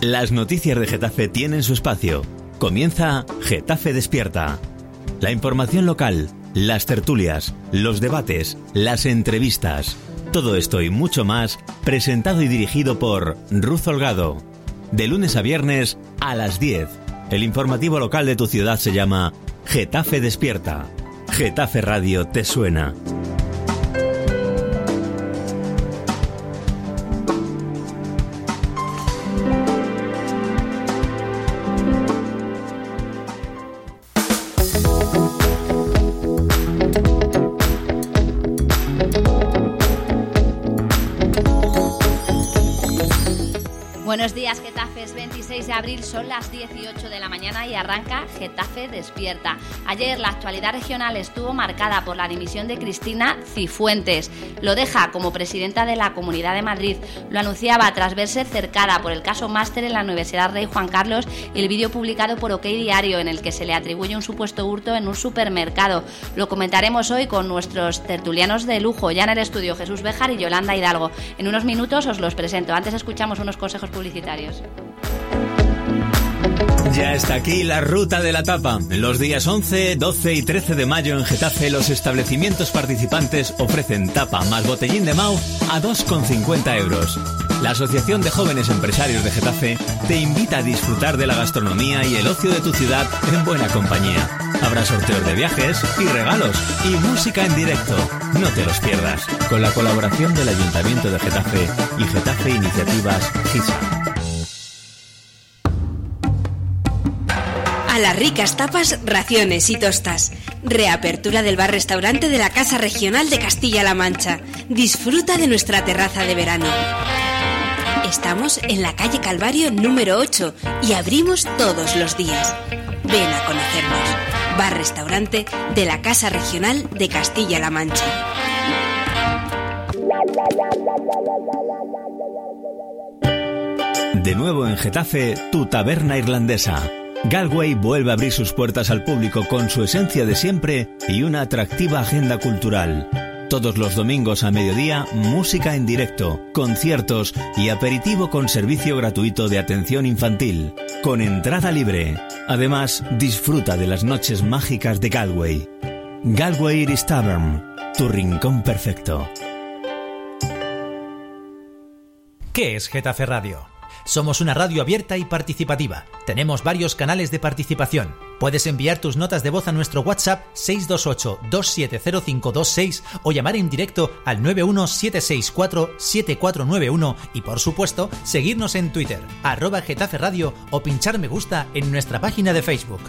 Las noticias de Getafe tienen su espacio. Comienza Getafe Despierta. La información local, las tertulias, los debates, las entrevistas. Todo esto y mucho más, presentado y dirigido por Ruz Holgado. De lunes a viernes a las 10. El informativo local de tu ciudad se llama Getafe Despierta. Getafe Radio te suena. Buenos días, Jesús. 6 de abril son las 18 de la mañana y arranca Getafe Despierta. Ayer la actualidad regional estuvo marcada por la dimisión de Cristina Cifuentes. Lo deja como presidenta de la Comunidad de Madrid. Lo anunciaba tras verse cercada por el caso máster en la Universidad Rey Juan Carlos y el vídeo publicado por OK Diario en el que se le atribuye un supuesto hurto en un supermercado. Lo comentaremos hoy con nuestros tertulianos de lujo, ya en el estudio Jesús Bejar y Yolanda Hidalgo. En unos minutos os los presento. Antes escuchamos unos consejos publicitarios. Ya está aquí la ruta de la tapa. Los días 11, 12 y 13 de mayo en Getafe los establecimientos participantes ofrecen tapa más botellín de Mau a 2,50 euros. La Asociación de Jóvenes Empresarios de Getafe te invita a disfrutar de la gastronomía y el ocio de tu ciudad en buena compañía. Habrá sorteos de viajes y regalos y música en directo. No te los pierdas. Con la colaboración del Ayuntamiento de Getafe y Getafe Iniciativas GISA. Las ricas tapas, raciones y tostas. Reapertura del bar-restaurante de la Casa Regional de Castilla-La Mancha. Disfruta de nuestra terraza de verano. Estamos en la calle Calvario número 8 y abrimos todos los días. Ven a conocernos. Bar-restaurante de la Casa Regional de Castilla-La Mancha. De nuevo en Getafe, tu taberna irlandesa. Galway vuelve a abrir sus puertas al público con su esencia de siempre y una atractiva agenda cultural. Todos los domingos a mediodía, música en directo, conciertos y aperitivo con servicio gratuito de atención infantil, con entrada libre. Además, disfruta de las noches mágicas de Galway. Galway Iris Tavern, tu rincón perfecto. ¿Qué es Getafe Radio? Somos una radio abierta y participativa. Tenemos varios canales de participación. Puedes enviar tus notas de voz a nuestro WhatsApp 628-270526 o llamar en directo al 91764-7491 y por supuesto seguirnos en Twitter, arroba Getafe Radio o pinchar me gusta en nuestra página de Facebook.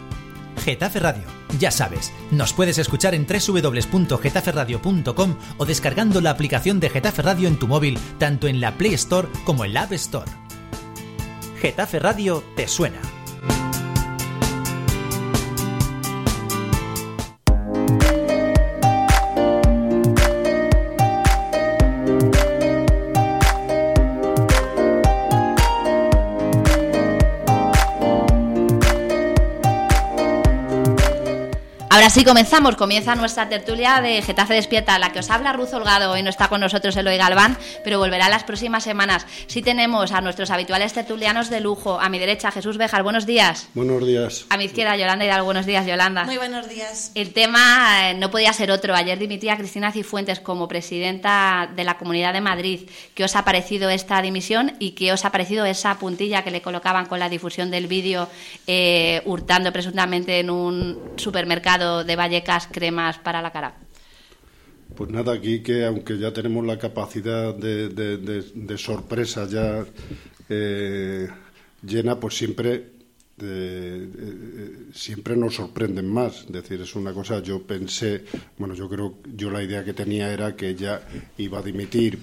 Getafe Radio. Ya sabes, nos puedes escuchar en www.getaferradio.com o descargando la aplicación de Getafe Radio en tu móvil, tanto en la Play Store como en la App Store. Getafe Radio te suena. Ahora sí comenzamos, comienza nuestra tertulia de Getafe Despierta, la que os habla Ruz Holgado, hoy no está con nosotros Eloy Galván, pero volverá las próximas semanas. Sí tenemos a nuestros habituales tertulianos de lujo, a mi derecha Jesús Bejar, buenos días. Buenos días. A mi izquierda Yolanda Hidalgo, buenos días Yolanda. Muy buenos días. El tema eh, no podía ser otro, ayer dimitía Cristina Cifuentes como presidenta de la Comunidad de Madrid. ¿Qué os ha parecido esta dimisión y qué os ha parecido esa puntilla que le colocaban con la difusión del vídeo eh, hurtando presuntamente en un supermercado de Vallecas cremas para la cara? Pues nada, aquí que aunque ya tenemos la capacidad de, sorpresa ya eh, llena, pues siempre eh, siempre nos sorprenden más. Es decir, es una cosa, yo pensé, bueno, yo creo, yo la idea que tenía era que ella iba a dimitir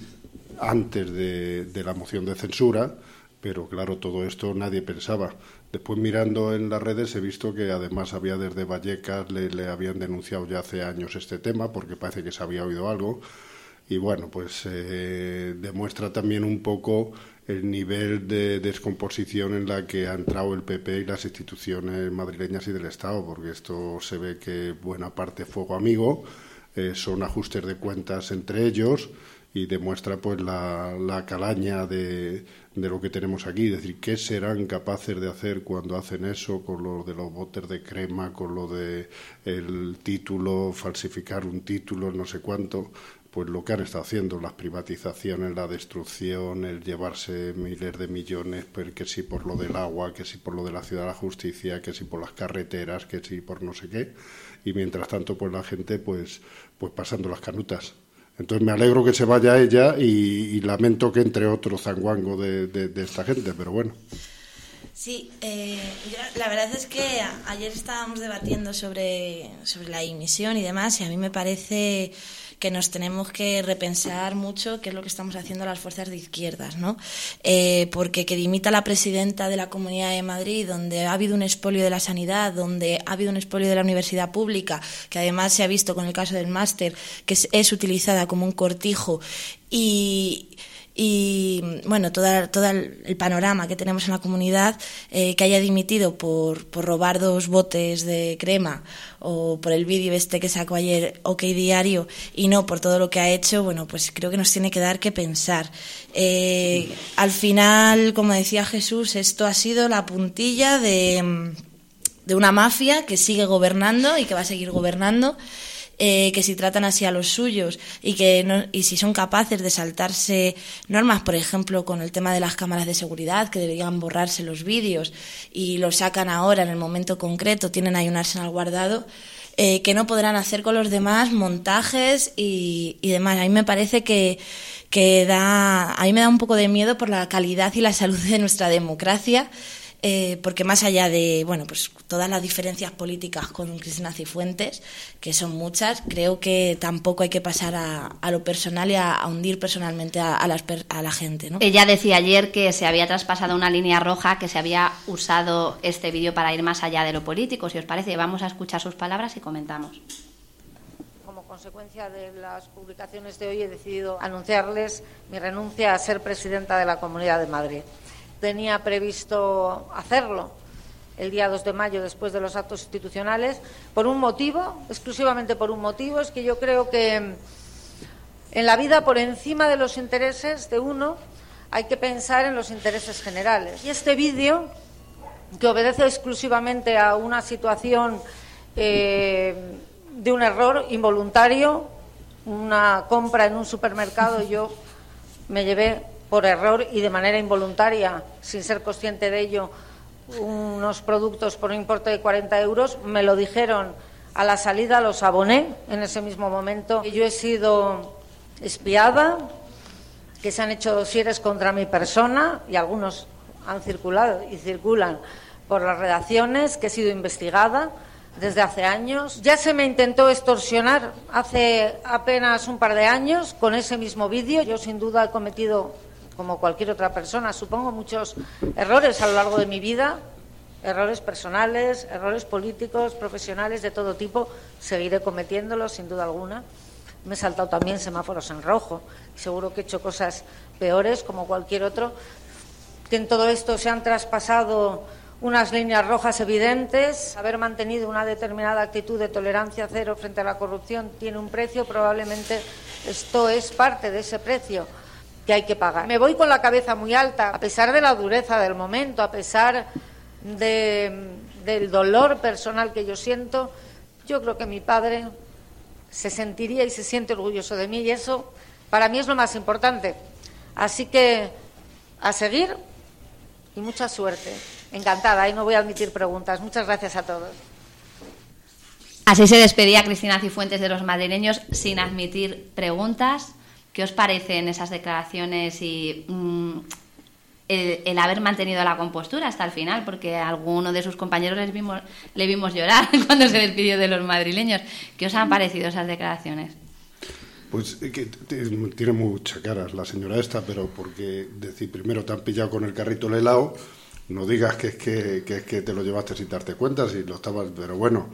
antes de la moción de censura, pero claro, todo esto nadie pensaba. Después mirando en las redes he visto que además había desde Vallecas, le, habían denunciado ya hace años este tema porque parece que se había oído algo. Y bueno, pues eh, demuestra también un poco el nivel de descomposición en la que ha entrado el PP y las instituciones madrileñas y del Estado, porque esto se ve que buena parte fuego amigo, eh, son ajustes de cuentas entre ellos y demuestra pues la, la calaña de, de, lo que tenemos aquí, es decir, qué serán capaces de hacer cuando hacen eso con lo de los botes de crema, con lo de el título, falsificar un título, no sé cuánto, pues lo que han estado haciendo, las privatizaciones, la destrucción, el llevarse miles de millones, pues que si por lo del agua, que si por lo de la ciudad de la justicia, que si por las carreteras, que si por no sé qué, y mientras tanto pues la gente pues pues pasando las canutas. Entonces me alegro que se vaya ella y, lamento que entre otro zanguango de, de, esta gente, pero bueno. Sí, eh, la verdad es que ayer estábamos debatiendo sobre, sobre la dimisión y demás y a mí me parece que nos tenemos que repensar mucho qué es lo que estamos haciendo las fuerzas de izquierdas, ¿no? Eh, porque que dimita la presidenta de la Comunidad de Madrid, donde ha habido un expolio de la sanidad, donde ha habido un expolio de la universidad pública, que además se ha visto con el caso del máster, que es utilizada como un cortijo y y bueno, todo, todo el panorama que tenemos en la comunidad, eh, que haya dimitido por, por robar dos botes de crema o por el vídeo este que sacó ayer OK Diario y no por todo lo que ha hecho, bueno, pues creo que nos tiene que dar que pensar. Eh, al final, como decía Jesús, esto ha sido la puntilla de, de una mafia que sigue gobernando y que va a seguir gobernando. Eh, que si tratan así a los suyos y que no, y si son capaces de saltarse normas, por ejemplo, con el tema de las cámaras de seguridad, que deberían borrarse los vídeos y lo sacan ahora en el momento concreto, tienen ahí un arsenal guardado. Eh, que no podrán hacer con los demás montajes y, y demás. A mí me parece que, que da, a mí me da un poco de miedo por la calidad y la salud de nuestra democracia eh, porque más allá de bueno pues todas las diferencias políticas con Cristina Cifuentes, que son muchas, creo que tampoco hay que pasar a, lo personal y a, hundir personalmente a, la gente. ¿no? Ella decía ayer que se había traspasado una línea roja, que se había usado este vídeo para ir más allá de lo político. Si os parece, vamos a escuchar sus palabras y comentamos como consecuencia de las publicaciones de hoy he decidido anunciarles mi renuncia a ser presidenta de la Comunidad de Madrid tenía previsto hacerlo el día 2 de mayo después de los actos institucionales por un motivo, exclusivamente por un motivo, es que yo creo que en la vida por encima de los intereses de uno hay que pensar en los intereses generales. Y este vídeo, que obedece exclusivamente a una situación eh, de un error involuntario, una compra en un supermercado, yo me llevé por error y de manera involuntaria, sin ser consciente de ello, unos productos por un importe de 40 euros. Me lo dijeron a la salida, los aboné en ese mismo momento. Yo he sido espiada, que se han hecho dosieres contra mi persona y algunos han circulado y circulan por las redacciones, que he sido investigada desde hace años. Ya se me intentó extorsionar hace apenas un par de años con ese mismo vídeo. Yo sin duda he cometido como cualquier otra persona. Supongo muchos errores a lo largo de mi vida, errores personales, errores políticos, profesionales, de todo tipo. Seguiré cometiéndolos, sin duda alguna. Me he saltado también semáforos en rojo. Seguro que he hecho cosas peores, como cualquier otro. Que en todo esto se han traspasado unas líneas rojas evidentes. Haber mantenido una determinada actitud de tolerancia cero frente a la corrupción tiene un precio. Probablemente esto es parte de ese precio que hay que pagar. Me voy con la cabeza muy alta, a pesar de la dureza del momento, a pesar del dolor personal que yo siento, yo creo que mi padre se sentiría y se siente orgulloso de mí y eso para mí es lo más importante. Así que a seguir y mucha suerte. Encantada y no voy a admitir preguntas. Muchas gracias a todos. Así se despedía Cristina Cifuentes de los madrileños sin admitir preguntas. ¿Qué os parecen esas declaraciones y mm, el, haber mantenido la compostura hasta el final? Porque a alguno de sus compañeros les vimos, le vimos llorar cuando se despidió de los madrileños. ¿Qué os han parecido esas declaraciones? Pues que tiene mucha cara la señora esta, pero porque decir primero te han pillado con el carrito el helado, no digas que es que, que, es que te lo llevaste sin darte cuenta, si lo estabas, pero bueno,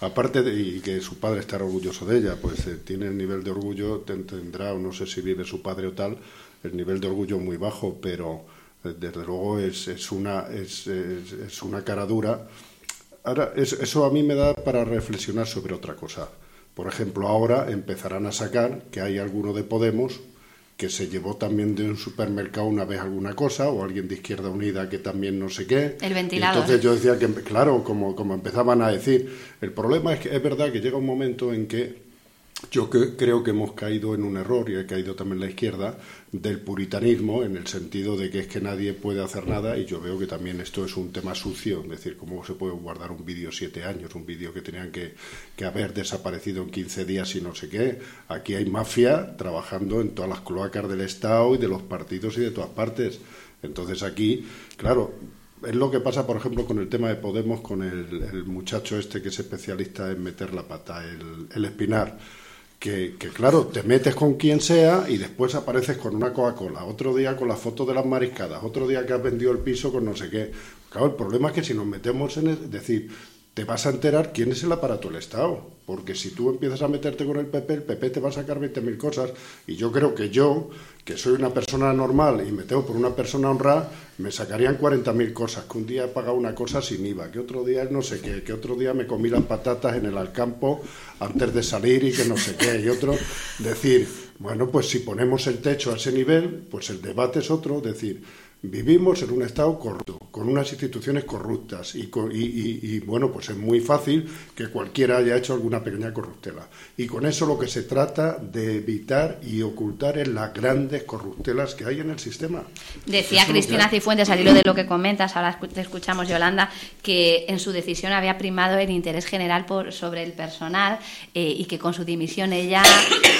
Aparte de y que su padre estará orgulloso de ella, pues eh, tiene el nivel de orgullo, tendrá, o no sé si vive su padre o tal, el nivel de orgullo muy bajo, pero eh, desde luego es, una, es, una cara dura. Ahora, eso a mí me da para reflexionar sobre otra cosa. Por ejemplo, ahora empezarán a sacar que hay alguno de Podemos que se llevó también de un supermercado una vez alguna cosa, o alguien de Izquierda Unida que también no sé qué. El ventilador. Entonces yo decía que, claro, como, como empezaban a decir, el problema es que es verdad que llega un momento en que yo creo que hemos caído en un error, y ha caído también la izquierda, del puritanismo, en el sentido de que es que nadie puede hacer nada, y yo veo que también esto es un tema sucio, es decir, cómo se puede guardar un vídeo siete años, un vídeo que tenían que, que, haber desaparecido en 15 días y no sé qué. Aquí hay mafia trabajando en todas las cloacas del Estado y de los partidos y de todas partes. Entonces aquí, claro, es lo que pasa, por ejemplo, con el tema de Podemos, con el, muchacho este que es especialista en meter la pata, el, el espinar que, claro, te metes con quien sea y después apareces con una Coca-Cola, otro día con la foto de las mariscadas, otro día que has vendido el piso con no sé qué. Claro, el problema es que si nos metemos en es decir, te vas a enterar quién es el aparato del Estado. Porque si tú empiezas a meterte con el PP, el PP te va a sacar 20.000 cosas. Y yo creo que yo, que soy una persona normal y me tengo por una persona honrada, me sacarían 40.000 cosas. Que un día he pagado una cosa sin IVA, que otro día no sé qué, que otro día me comí las patatas en el alcampo antes de salir y que no sé qué. Y otro, decir, bueno, pues si ponemos el techo a ese nivel, pues el debate es otro, decir, Vivimos en un Estado corrupto, con unas instituciones corruptas y, y, bueno, pues es muy fácil que cualquiera haya hecho alguna pequeña corruptela. Y con eso lo que se trata de evitar y ocultar es las grandes corruptelas que hay en el sistema. Decía Cristina Cifuentes, al hilo de lo que comentas, ahora te escuchamos Yolanda, que en su decisión había primado el interés general por, sobre el personal eh, y que con su dimisión ella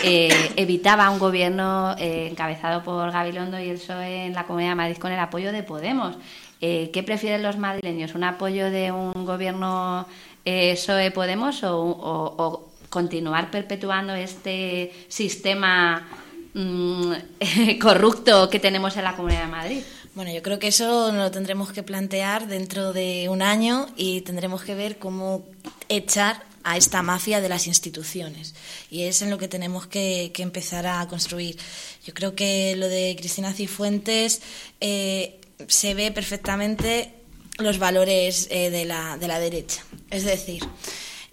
eh, evitaba un gobierno eh, encabezado por Gabilondo y el PSOE en la Comunidad de Madrid con el apoyo de Podemos. Eh, ¿Qué prefieren los madrileños? ¿Un apoyo de un gobierno eh, PSOE-Podemos o, continuar perpetuando este sistema mm, corrupto que tenemos en la Comunidad de Madrid? Bueno, yo creo que eso lo tendremos que plantear dentro de un año y tendremos que ver cómo echar a esta mafia de las instituciones. Y es en lo que tenemos que, empezar a construir. Yo creo que lo de Cristina Cifuentes eh, se ve perfectamente los valores eh, de, la, de la derecha. Es decir,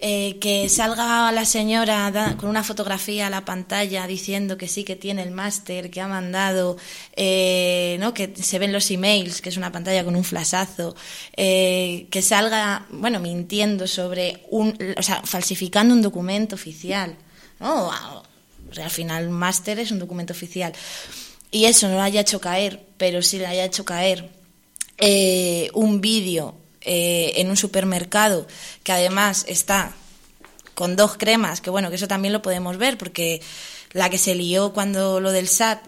eh, que salga la señora con una fotografía a la pantalla diciendo que sí que tiene el máster, que ha mandado, eh, ¿no? que se ven los emails, que es una pantalla con un flashazo, eh, que salga, bueno, mintiendo sobre un, o sea, falsificando un documento oficial, ¿no? Al final, máster es un documento oficial. Y eso no lo haya hecho caer, pero sí le haya hecho caer un vídeo eh, en un supermercado que además está con dos cremas, que bueno, que eso también lo podemos ver, porque la que se lió cuando lo del SAT,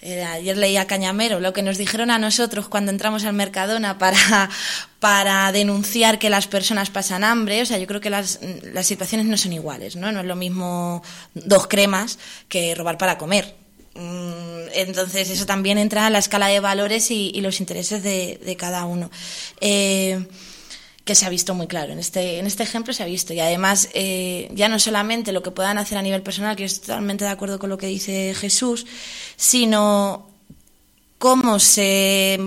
eh, ayer leía Cañamero, lo que nos dijeron a nosotros cuando entramos al Mercadona para, para denunciar que las personas pasan hambre, o sea, yo creo que las, las situaciones no son iguales, ¿no? No es lo mismo dos cremas que robar para comer. Mm, entonces, eso también entra en la escala de valores y, los intereses de, cada uno. Eh, que se ha visto muy claro. En este, en este ejemplo se ha visto. Y además, eh, ya no solamente lo que puedan hacer a nivel personal, que estoy totalmente de acuerdo con lo que dice Jesús, sino cómo se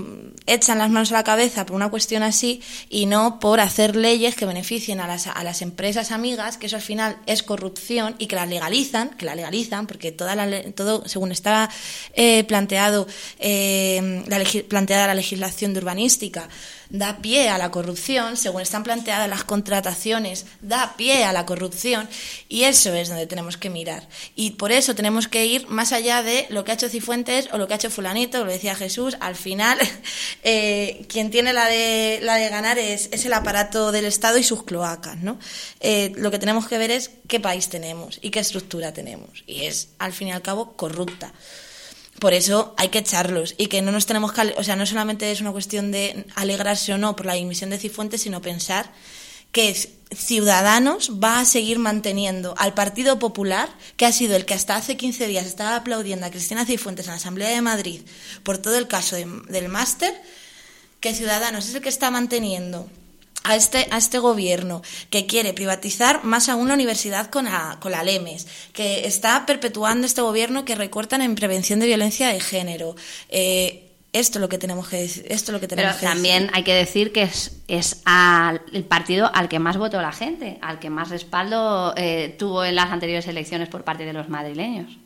echan las manos a la cabeza por una cuestión así y no por hacer leyes que beneficien a las, a las empresas amigas, que eso al final es corrupción y que las legalizan, que la legalizan, porque toda la, todo, según está eh, planteado, eh, la, planteada la legislación de urbanística, da pie a la corrupción, según están planteadas las contrataciones, da pie a la corrupción y eso es donde tenemos que mirar. Y por eso tenemos que ir más allá de lo que ha hecho Cifuentes o lo que ha hecho fulanito, lo decía Jesús, al final eh, quien tiene la de, la de ganar es, es, el aparato del Estado y sus cloacas. ¿no? Eh, lo que tenemos que ver es qué país tenemos y qué estructura tenemos. Y es, al fin y al cabo, corrupta. Por eso hay que echarlos y que no nos tenemos que, o sea, no solamente es una cuestión de alegrarse o no por la dimisión de Cifuentes, sino pensar que Ciudadanos va a seguir manteniendo al Partido Popular, que ha sido el que hasta hace 15 días estaba aplaudiendo a Cristina Cifuentes en la Asamblea de Madrid por todo el caso del máster, que Ciudadanos es el que está manteniendo a este, a este gobierno que quiere privatizar más aún la universidad con la, con la LEMES, que está perpetuando este gobierno que recortan en prevención de violencia de género. Eh, esto es lo que tenemos que esto lo que tenemos Pero también hay que decir que es, es el partido al que más votó la gente, al que más respaldo eh, tuvo en las anteriores elecciones por parte de los madrileños.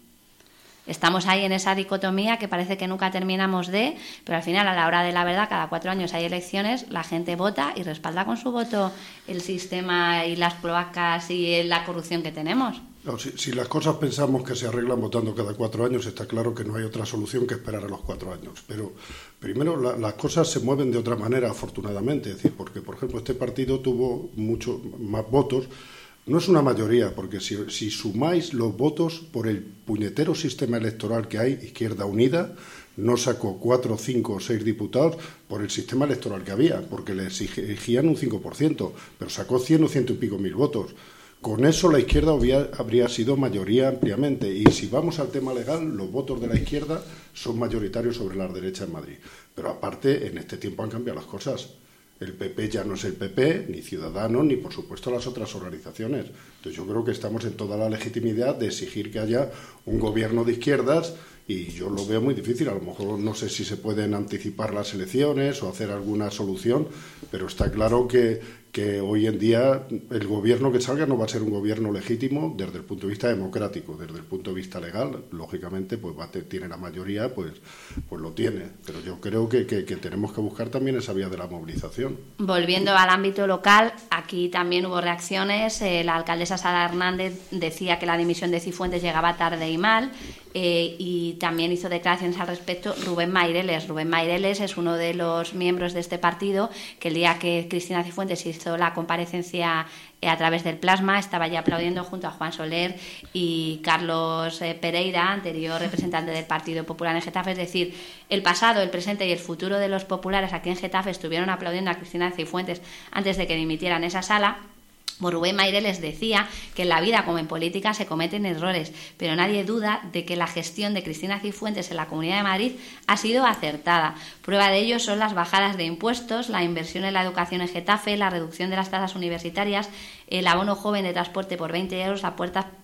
Estamos ahí en esa dicotomía que parece que nunca terminamos de, pero al final, a la hora de la verdad, cada cuatro años hay elecciones, la gente vota y respalda con su voto el sistema y las cloacas y la corrupción que tenemos. si, las cosas pensamos que se arreglan votando cada cuatro años, está claro que no hay otra solución que esperar a los cuatro años. Pero primero las cosas se mueven de otra manera, afortunadamente. Es decir, porque, por ejemplo, este partido tuvo muchos más votos no es una mayoría, porque si, sumáis los votos por el puñetero sistema electoral que hay, Izquierda Unida no sacó cuatro, cinco o seis diputados por el sistema electoral que había, porque le exigían un 5%, pero sacó cien o ciento y pico mil votos. Con eso la izquierda habría sido mayoría ampliamente. Y si vamos al tema legal, los votos de la izquierda son mayoritarios sobre la derecha en Madrid. Pero aparte, en este tiempo han cambiado las cosas. El PP ya no es el PP, ni Ciudadanos, ni por supuesto las otras organizaciones. Entonces yo creo que estamos en toda la legitimidad de exigir que haya un gobierno de izquierdas y yo lo veo muy difícil. A lo mejor no sé si se pueden anticipar las elecciones o hacer alguna solución, pero está claro que, que hoy en día el gobierno que salga no va a ser un gobierno legítimo desde el punto de vista democrático, desde el punto de vista legal, lógicamente, pues va tiene la mayoría, pues, pues lo tiene. Pero yo creo que, que, tenemos que buscar también esa vía de la movilización. Volviendo al ámbito local, aquí también hubo reacciones. Eh, la alcaldesa Sara Hernández decía que la dimisión de Cifuentes llegaba tarde y mal. Eh, y también hizo declaraciones al respecto Rubén Maireles. Rubén Maireles es uno de los miembros de este partido que el día que Cristina Cifuentes la comparecencia eh, a través del plasma estaba ya aplaudiendo junto a Juan Soler y Carlos eh, Pereira, anterior representante del Partido Popular en Getafe. Es decir, el pasado, el presente y el futuro de los populares aquí en Getafe estuvieron aplaudiendo a Cristina Cifuentes antes de que dimitieran esa sala Rubén Maire les decía que en la vida como en política se cometen errores, pero nadie duda de que la gestión de Cristina Cifuentes en la Comunidad de Madrid ha sido acertada. Prueba de ello son las bajadas de impuestos, la inversión en la educación en Getafe, la reducción de las tasas universitarias, el abono joven de transporte por 20 euros, la,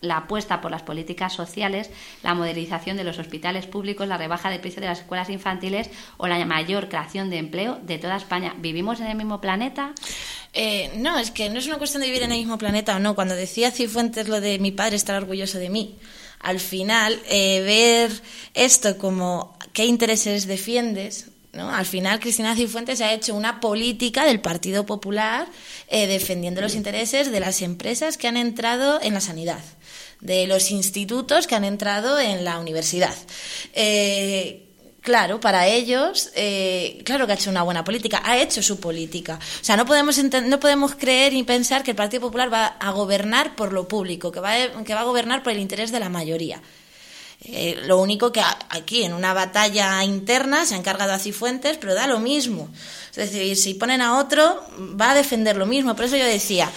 la apuesta por las políticas sociales, la modernización de los hospitales públicos, la rebaja de precio de las escuelas infantiles o la mayor creación de empleo de toda España. ¿Vivimos en el mismo planeta? Eh, no, es que no es una cuestión de vivir en el mismo planeta o no. Cuando decía Cifuentes lo de mi padre estar orgulloso de mí, al final eh, ver esto como qué intereses defiendes, ¿no? Al final Cristina Cifuentes ha hecho una política del Partido Popular eh, defendiendo los intereses de las empresas que han entrado en la sanidad de los institutos que han entrado en la universidad. Claro, para ellos, eh, claro que ha hecho una buena política, ha hecho su política. O sea, no podemos, no podemos creer ni pensar que el Partido Popular va a gobernar por lo público, que va, que va a gobernar por el interés de la mayoría. Eh, lo único que aquí, en una batalla interna, se ha encargado a Cifuentes, pero da lo mismo. Es decir, si ponen a otro, va a defender lo mismo. Por eso yo decía,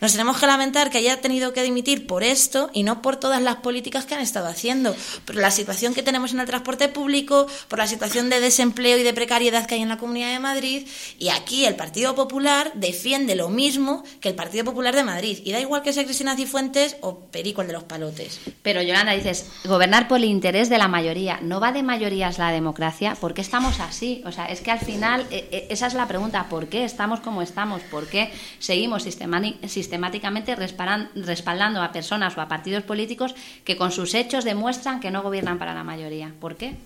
nos tenemos que lamentar que haya tenido que dimitir por esto y no por todas las políticas que han estado haciendo, por la situación que tenemos en el transporte público, por la situación de desempleo y de precariedad que hay en la Comunidad de Madrid. Y aquí el Partido Popular defiende lo mismo que el Partido Popular de Madrid. Y da igual que sea Cristina Cifuentes o Perico el de los palotes. Pero Yolanda, dices, gobernar por el interés de la mayoría. ¿No va de mayorías la democracia? ¿Por qué estamos así? O sea, es que al final eh, eh, esa es la pregunta. ¿Por qué estamos como estamos? ¿Por qué seguimos sistemáticamente sistemáticamente respaldando a personas o a partidos políticos que con sus hechos demuestran que no gobiernan para la mayoría. ¿Por qué?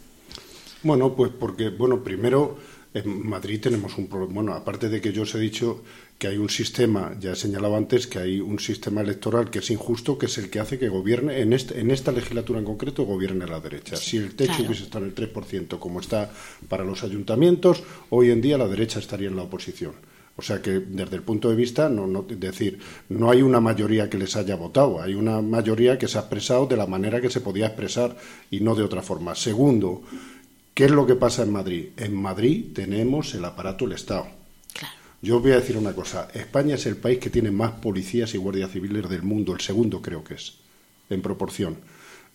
Bueno, pues porque, bueno, primero en Madrid tenemos un problema. Bueno, aparte de que yo os he dicho que hay un sistema, ya he señalado antes, que hay un sistema electoral que es injusto, que es el que hace que gobierne, en, este, en esta legislatura en concreto, gobierne la derecha. si el techo hubiese estado en el 3%, como está para los ayuntamientos, hoy en día la derecha estaría en la oposición. O sea que desde el punto de vista, no, no, decir, no hay una mayoría que les haya votado, hay una mayoría que se ha expresado de la manera que se podía expresar y no de otra forma. Segundo, ¿qué es lo que pasa en Madrid? En Madrid tenemos el aparato del Estado. Yo voy a decir una cosa, España es el país que tiene más policías y guardias civiles del mundo, el segundo creo que es, en proporción.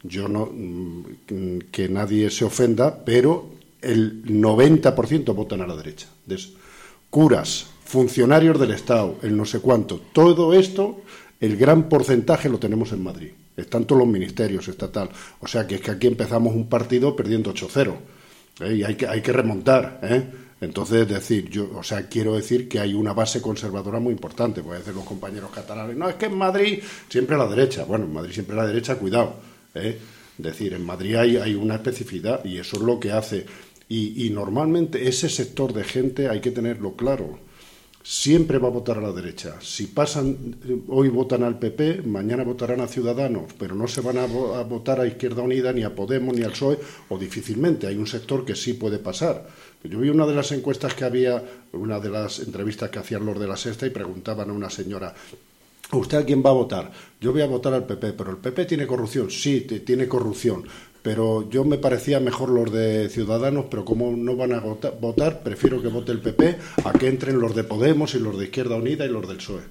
Yo no, mm, que nadie se ofenda, pero el 90% votan a la derecha. Curas, funcionarios del Estado, el no sé cuánto. Todo esto, el gran porcentaje lo tenemos en Madrid. Están todos los ministerios estatal. O sea que es que aquí empezamos un partido perdiendo 8-0. ¿eh? Y hay que, hay que remontar. ¿eh? Entonces, decir, yo, o sea, quiero decir que hay una base conservadora muy importante. Pueden decir los compañeros catalanes, no, es que en Madrid siempre a la derecha. Bueno, en Madrid siempre a la derecha, cuidado. ¿eh? Decir, en Madrid hay, hay una especificidad y eso es lo que hace. Y normalmente ese sector de gente hay que tenerlo claro siempre va a votar a la derecha. Si pasan, hoy votan al PP, mañana votarán a Ciudadanos, pero no se van a, votar a Izquierda Unida, ni a Podemos, ni al PSOE, o difícilmente. Hay un sector que sí puede pasar. Yo vi una de las encuestas que había, una de las entrevistas que hacían los de la Sexta y preguntaban a una señora, ¿Usted a quién va a votar? Yo voy a votar al PP, pero el PP tiene corrupción. Sí, tiene corrupción pero yo me parecía mejor los de Ciudadanos, pero como no van a votar, prefiero que vote el PP a que entren los de Podemos y los de Izquierda Unida y los del PSOE.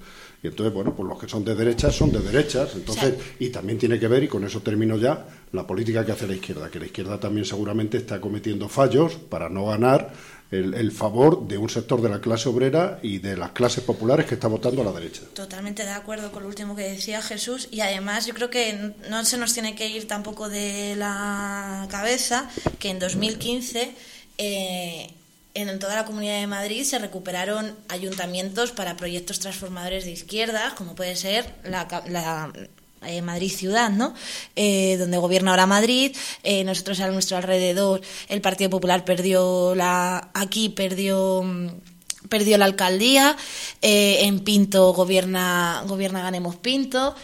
Y entonces, bueno, pues los que son de derechas son de derechas. Entonces, y también tiene que ver, y con eso termino ya, la política que hace la izquierda, que la izquierda también seguramente está cometiendo fallos para no ganar el, favor de un sector de la clase obrera y de las clases populares que está votando a la derecha. Totalmente de acuerdo con lo último que decía Jesús y además yo creo que no se nos tiene que ir tampoco de la cabeza que en 2015 eh, en toda la Comunidad de Madrid se recuperaron ayuntamientos para proyectos transformadores de izquierda, como puede ser la, eh, Madrid ciudad, ¿no? Eh, donde gobierna ahora Madrid. Eh, nosotros a nuestro alrededor el Partido Popular perdió la aquí perdió perdió la alcaldía. en Pinto gobierna gobierna ganemos Pinto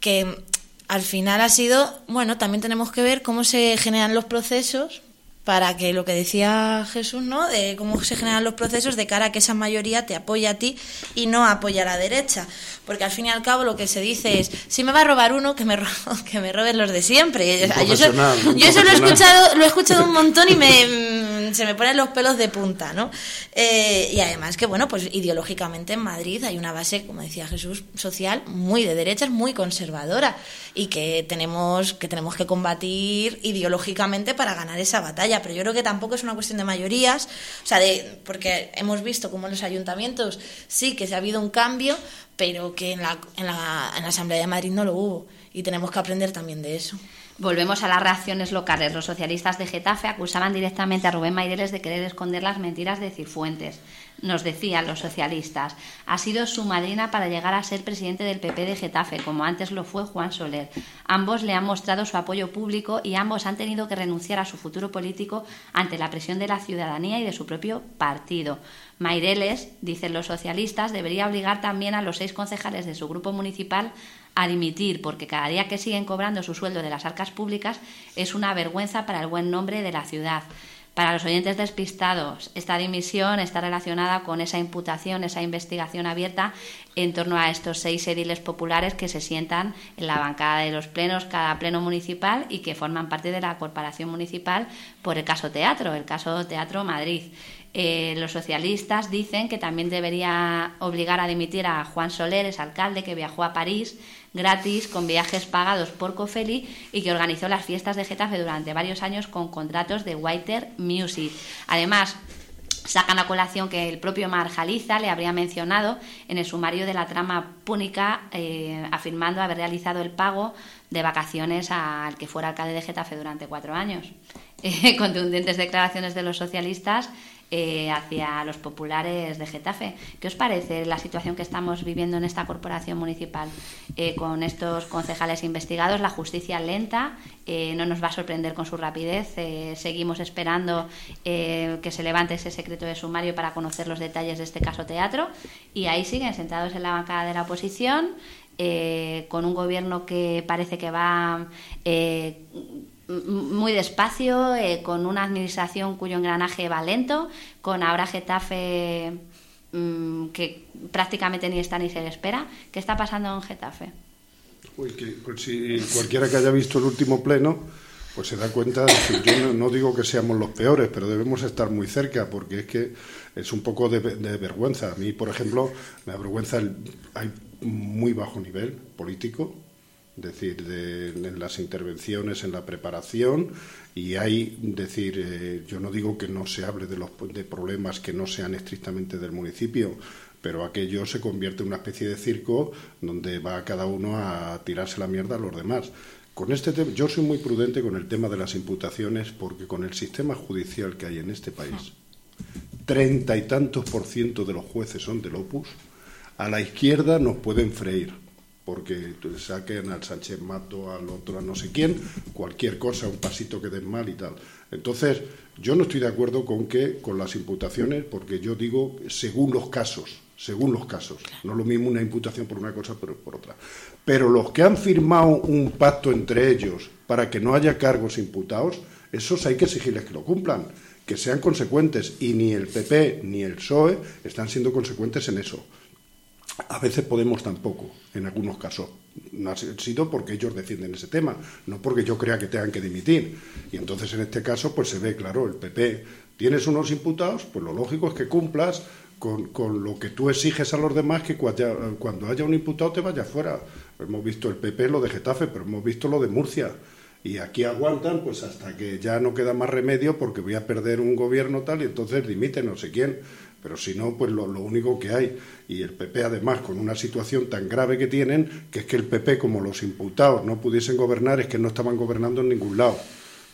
que al final ha sido bueno también tenemos que ver cómo se generan los procesos para que lo que decía Jesús, ¿no? De cómo se generan los procesos de cara a que esa mayoría te apoye a ti y no apoya a la derecha. Porque al fin y al cabo lo que se dice es, si me va a robar uno, que me, ro que me roben los de siempre. yo, eso, yo eso lo he escuchado, lo he escuchado un montón y me, mm, se me ponen los pelos de punta, ¿no? Eh, y además que, bueno, pues ideológicamente en Madrid hay una base, como decía Jesús, social muy de derechas, muy conservadora y que tenemos que, tenemos que combatir ideológicamente para ganar esa batalla pero yo creo que tampoco es una cuestión de mayorías, o sea, de, porque hemos visto como en los ayuntamientos sí que se ha habido un cambio, pero que en la, en la, en la Asamblea de Madrid no lo hubo y tenemos que aprender también de eso. Volvemos a las reacciones locales. Los socialistas de Getafe acusaban directamente a Rubén Maireles de querer esconder las mentiras de Cifuentes nos decían los socialistas, ha sido su madrina para llegar a ser presidente del PP de Getafe, como antes lo fue Juan Soler. Ambos le han mostrado su apoyo público y ambos han tenido que renunciar a su futuro político ante la presión de la ciudadanía y de su propio partido. Maireles, dicen los socialistas, debería obligar también a los seis concejales de su grupo municipal a dimitir, porque cada día que siguen cobrando su sueldo de las arcas públicas es una vergüenza para el buen nombre de la ciudad. Para los oyentes despistados, esta dimisión está relacionada con esa imputación, esa investigación abierta en torno a estos seis ediles populares que se sientan en la bancada de los plenos, cada pleno municipal y que forman parte de la corporación municipal por el caso Teatro, el caso Teatro Madrid. Eh, los socialistas dicen que también debería obligar a dimitir a Juan Soler, ese alcalde que viajó a París gratis con viajes pagados por Cofeli y que organizó las fiestas de Getafe durante varios años con contratos de Whiter Music. Además, sacan a colación que el propio Marjaliza le habría mencionado en el sumario de la trama púnica, eh, afirmando haber realizado el pago de vacaciones al que fuera alcalde de Getafe durante cuatro años. Eh, contundentes declaraciones de los socialistas eh, hacia los populares de Getafe. ¿Qué os parece la situación que estamos viviendo en esta corporación municipal eh, con estos concejales investigados? La justicia lenta, eh, no nos va a sorprender con su rapidez. seguimos esperando que se levante ese secreto de sumario para conocer los detalles de este caso teatro y ahí siguen sentados en la bancada de la oposición. con un gobierno que parece que va muy despacio, eh, con una administración cuyo engranaje va lento, con ahora Getafe mm, que prácticamente ni está ni se le espera. ¿Qué está pasando en Getafe? Pues si cualquiera que haya visto el último pleno, pues se da cuenta, de que yo no, digo que seamos los peores, pero debemos estar muy cerca, porque es que es un poco de, vergüenza. A mí, por ejemplo, me avergüenza, el, hay muy bajo nivel político, decir, de, en las intervenciones, en la preparación, y hay, decir, eh, yo no digo que no se hable de los de problemas que no sean estrictamente del municipio, pero aquello se convierte en una especie de circo donde va cada uno a tirarse la mierda a los demás. Con este yo soy muy prudente con el tema de las imputaciones porque con el sistema judicial que hay en este país, treinta y tantos por ciento de los jueces son del opus, a la izquierda nos pueden freír porque saquen al Sánchez Mato, al otro, a no sé quién, cualquier cosa, un pasito que den mal y tal. Entonces, yo no estoy de acuerdo con que con las imputaciones, porque yo digo según los casos, según los casos. No es lo mismo una imputación por una cosa, pero por otra. Pero los que han firmado un pacto entre ellos para que no haya cargos imputados, esos hay que exigirles que lo cumplan, que sean consecuentes. Y ni el PP ni el PSOE están siendo consecuentes en eso. A veces Podemos tampoco, en algunos casos. No ha sido porque ellos defienden ese tema, no porque yo crea que tengan que dimitir. Y entonces en este caso pues se ve claro, el PP, tienes unos imputados, pues lo lógico es que cumplas con, con lo que tú exiges a los demás que cuando haya un imputado te vaya fuera. Hemos visto el PP lo de Getafe, pero hemos visto lo de Murcia. Y aquí aguantan pues hasta que ya no queda más remedio porque voy a perder un gobierno tal y entonces dimite no sé quién. Pero si no, pues lo, único que hay. Y el PP, además, con una situación tan grave que tienen, que es que el PP, como los imputados no pudiesen gobernar, es que no estaban gobernando en ningún lado.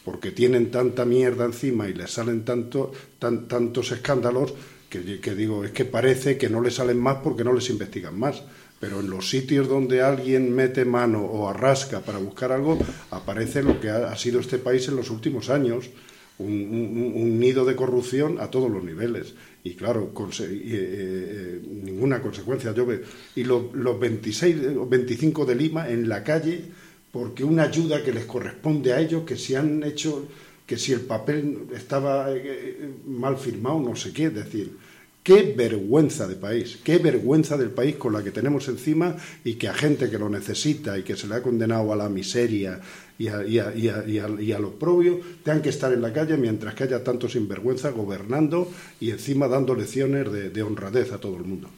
Porque tienen tanta mierda encima y les salen tanto, tan, tantos escándalos que, que digo, es que parece que no les salen más porque no les investigan más pero en los sitios donde alguien mete mano o arrasca para buscar algo, aparece lo que ha, sido este país en los últimos años, un, nido de corrupción a todos los niveles y claro, eh, eh, ninguna consecuencia. Yo y los 26 o 25 de Lima en la calle, porque una ayuda que les corresponde a ellos, que si han hecho, que si el papel estaba eh, mal firmado, no sé qué, es decir, qué vergüenza de país, qué vergüenza del país con la que tenemos encima y que a gente que lo necesita y que se le ha condenado a la miseria y a, y a, y a, lo propio tengan que estar en la calle mientras que haya tanto sinvergüenza gobernando y encima dando lecciones de, honradez a todo el mundo.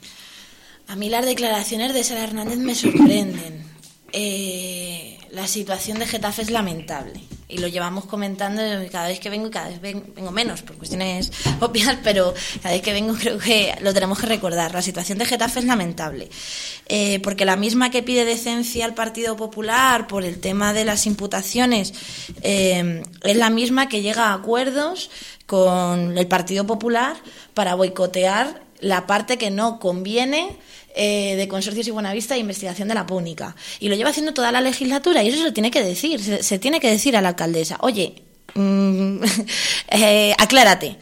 A mí las declaraciones de Sara Hernández me sorprenden. Eh, la situación de Getafe es lamentable y lo llevamos comentando cada vez que vengo y cada vez vengo menos por cuestiones obvias, pero cada vez que vengo creo que lo tenemos que recordar. La situación de Getafe es lamentable eh, porque la misma que pide decencia al Partido Popular por el tema de las imputaciones eh, es la misma que llega a acuerdos con el Partido Popular para boicotear la parte que no conviene eh, de consorcios y Buenavista de investigación de la púnica. Y lo lleva haciendo toda la legislatura y eso se tiene que decir, se, tiene que decir a la alcaldesa, oye, mm, eh, aclárate.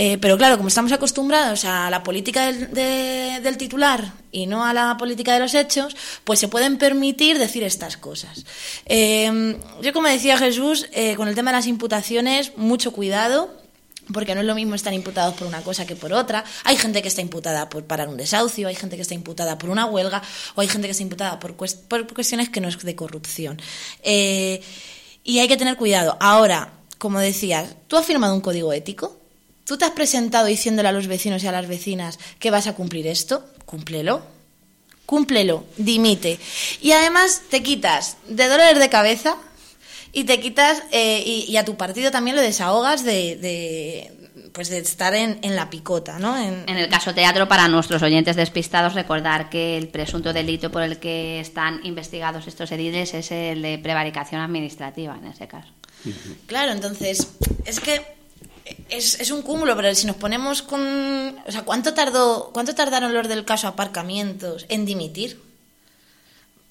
Eh, pero claro, como estamos acostumbrados a la política del, titular y no a la política de los hechos, pues se pueden permitir decir estas cosas. yo, como decía Jesús, con el tema de las imputaciones, mucho cuidado porque no es lo mismo estar imputados por una cosa que por otra. Hay gente que está imputada por parar un desahucio, hay gente que está imputada por una huelga, o hay gente que está imputada por, cuestiones que no es de corrupción. Eh, y hay que tener cuidado. Ahora, como decías, ¿tú has firmado un código ético? ¿Tú te has presentado diciéndole a los vecinos y a las vecinas que vas a cumplir esto? Cúmplelo. Cúmplelo, dimite. Y además te quitas de dolores de cabeza, y te quitas, eh, y, a tu partido también lo desahogas de, pues de estar en, la picota, ¿no? En, el caso teatro, para nuestros oyentes despistados, recordar que el presunto delito por el que están investigados estos ediles es el de prevaricación administrativa, en ese caso. Claro, entonces, es que es, es, un cúmulo, pero si nos ponemos con... O sea, ¿cuánto, tardó, ¿cuánto tardaron los del caso aparcamientos en dimitir?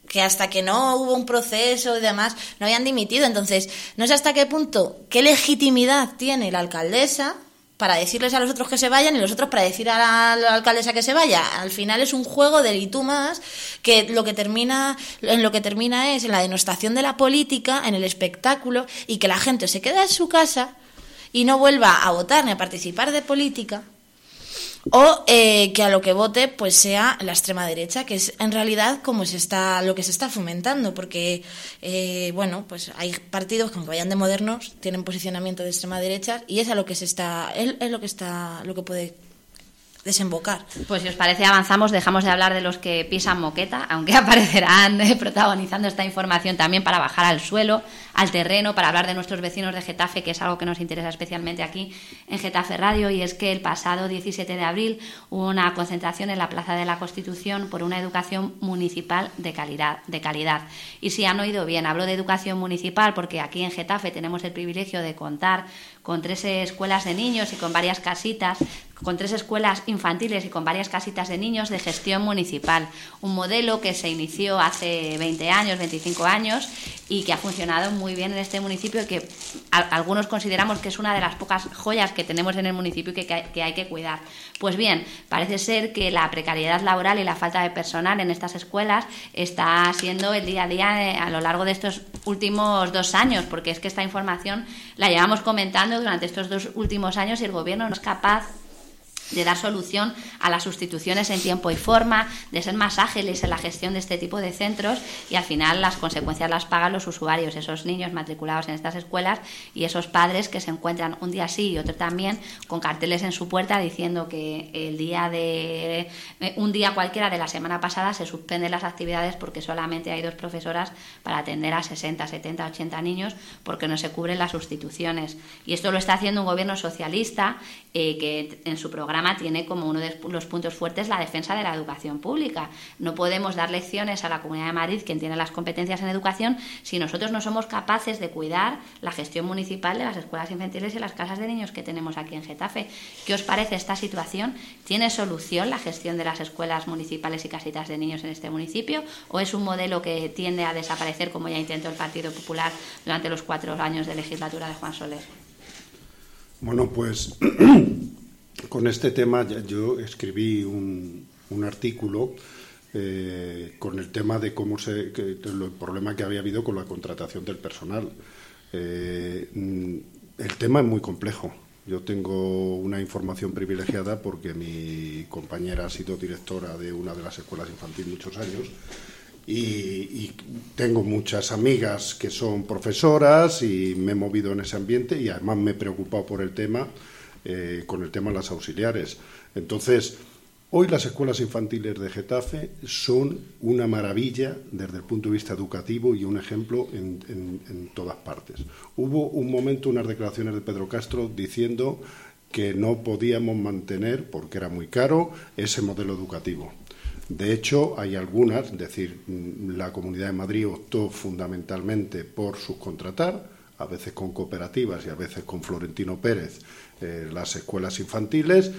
Que hasta que no hubo un proceso y demás, no habían dimitido. Entonces, no sé hasta qué punto, qué legitimidad tiene la alcaldesa para decirles a los otros que se vayan y los otros para decir a la, alcaldesa que se vaya. Al final es un juego de y más que lo que termina en lo que termina es en la denostación de la política, en el espectáculo y que la gente se quede en su casa y no vuelva a votar ni a participar de política o eh, que a lo que vote pues sea la extrema derecha que es en realidad como se está lo que se está fomentando porque eh, bueno pues hay partidos que aunque vayan de modernos tienen posicionamiento de extrema derecha y es a lo que se está es, es lo que está lo que puede Pues si os parece avanzamos, dejamos de hablar de los que pisan moqueta, aunque aparecerán eh, protagonizando esta información también para bajar al suelo, al terreno, para hablar de nuestros vecinos de Getafe, que es algo que nos interesa especialmente aquí en Getafe Radio, y es que el pasado 17 de abril hubo una concentración en la Plaza de la Constitución por una educación municipal de calidad. De calidad. Y si han oído bien, hablo de educación municipal porque aquí en Getafe tenemos el privilegio de contar con tres escuelas de niños y con varias casitas con tres escuelas infantiles y con varias casitas de niños de gestión municipal. Un modelo que se inició hace 20 años, 25 años y que ha funcionado muy bien en este municipio y que algunos consideramos que es una de las pocas joyas que tenemos en el municipio y que, que hay que cuidar. Pues bien, parece ser que la precariedad laboral y la falta de personal en estas escuelas está siendo el día a día eh, a lo largo de estos últimos dos años, porque es que esta información la llevamos comentando durante estos dos últimos años y el gobierno no es capaz de dar solución a las sustituciones en tiempo y forma, de ser más ágiles en la gestión de este tipo de centros y al final las consecuencias las pagan los usuarios, esos niños matriculados en estas escuelas y esos padres que se encuentran un día sí y otro también con carteles en su puerta diciendo que el día de eh, un día cualquiera de la semana pasada se suspenden las actividades porque solamente hay dos profesoras para atender a 60, 70, 80 niños porque no se cubren las sustituciones. Y esto lo está haciendo un gobierno socialista eh, que en su programa tiene como uno de los puntos fuertes la defensa de la educación pública. No podemos dar lecciones a la Comunidad de Madrid, quien tiene las competencias en educación, si nosotros no somos capaces de cuidar la gestión municipal de las escuelas infantiles y las casas de niños que tenemos aquí en Getafe. ¿Qué os parece esta situación? ¿Tiene solución la gestión de las escuelas municipales y casitas de niños en este municipio? ¿O es un modelo que tiende a desaparecer, como ya intentó el Partido Popular durante los cuatro años de legislatura de Juan Soler? Bueno, pues con este tema yo escribí un, artículo eh, con el tema de cómo se el problema que había habido con la contratación del personal. Eh, el tema es muy complejo. Yo tengo una información privilegiada porque mi compañera ha sido directora de una de las escuelas infantiles muchos años y, tengo muchas amigas que son profesoras y me he movido en ese ambiente y además me he preocupado por el tema eh, con el tema de las auxiliares. Entonces, hoy las escuelas infantiles de Getafe son una maravilla desde el punto de vista educativo y un ejemplo en, en todas partes. Hubo un momento, unas declaraciones de Pedro Castro diciendo que no podíamos mantener, porque era muy caro, ese modelo educativo. De hecho, hay algunas, es decir, la Comunidad de Madrid optó fundamentalmente por subcontratar, a veces con cooperativas y a veces con Florentino Pérez, eh, las escuelas infantiles,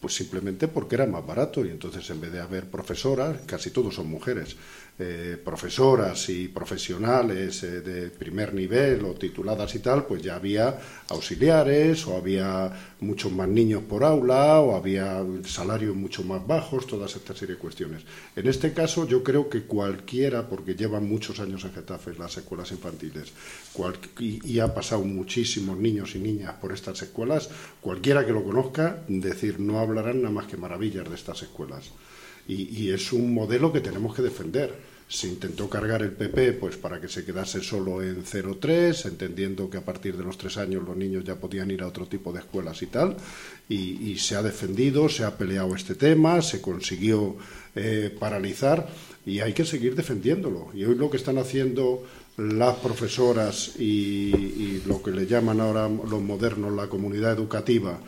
pues simplemente porque era más barato. Y entonces en vez de haber profesoras, casi todos son mujeres, eh, profesoras y profesionales eh, de primer nivel o tituladas y tal, pues ya había auxiliares o había muchos más niños por aula o había salarios mucho más bajos, todas estas serie de cuestiones. En este caso yo creo que cualquiera, porque llevan muchos años en Getafe las escuelas infantiles y, y ha pasado muchísimos niños y niñas por estas escuelas, cualquiera que lo conozca, decir, no hablarán nada más que maravillas de estas escuelas y, es un modelo que tenemos que defender. Se intentó cargar el PP pues para que se quedase solo en 0,3, entendiendo que a partir de los tres años los niños ya podían ir a otro tipo de escuelas y tal, y, se ha defendido, se ha peleado este tema, se consiguió eh, paralizar y hay que seguir defendiéndolo. Y hoy lo que están haciendo las profesoras y, lo que le llaman ahora los modernos la comunidad educativa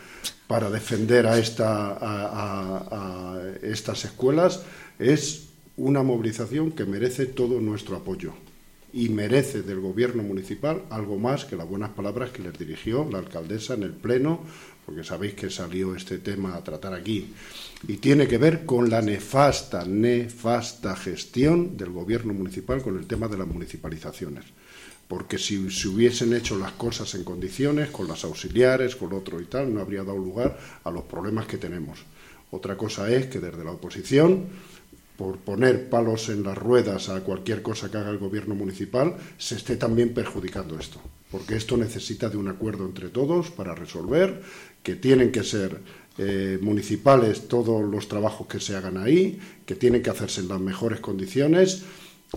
para defender a, esta, a, estas escuelas es una movilización que merece todo nuestro apoyo y merece del gobierno municipal algo más que las buenas palabras que les dirigió la alcaldesa en el pleno, porque sabéis que salió este tema a tratar aquí y tiene que ver con la nefasta, nefasta gestión del gobierno municipal con el tema de las municipalizaciones. Porque si se hubiesen hecho las cosas en condiciones, con las auxiliares, con otro y tal, no habría dado lugar a los problemas que tenemos. Otra cosa es que desde la oposición, por poner palos en las ruedas a cualquier cosa que haga el gobierno municipal, se esté también perjudicando esto. Porque esto necesita de un acuerdo entre todos para resolver, que tienen que ser eh, municipales todos los trabajos que se hagan ahí, que tienen que hacerse en las mejores condiciones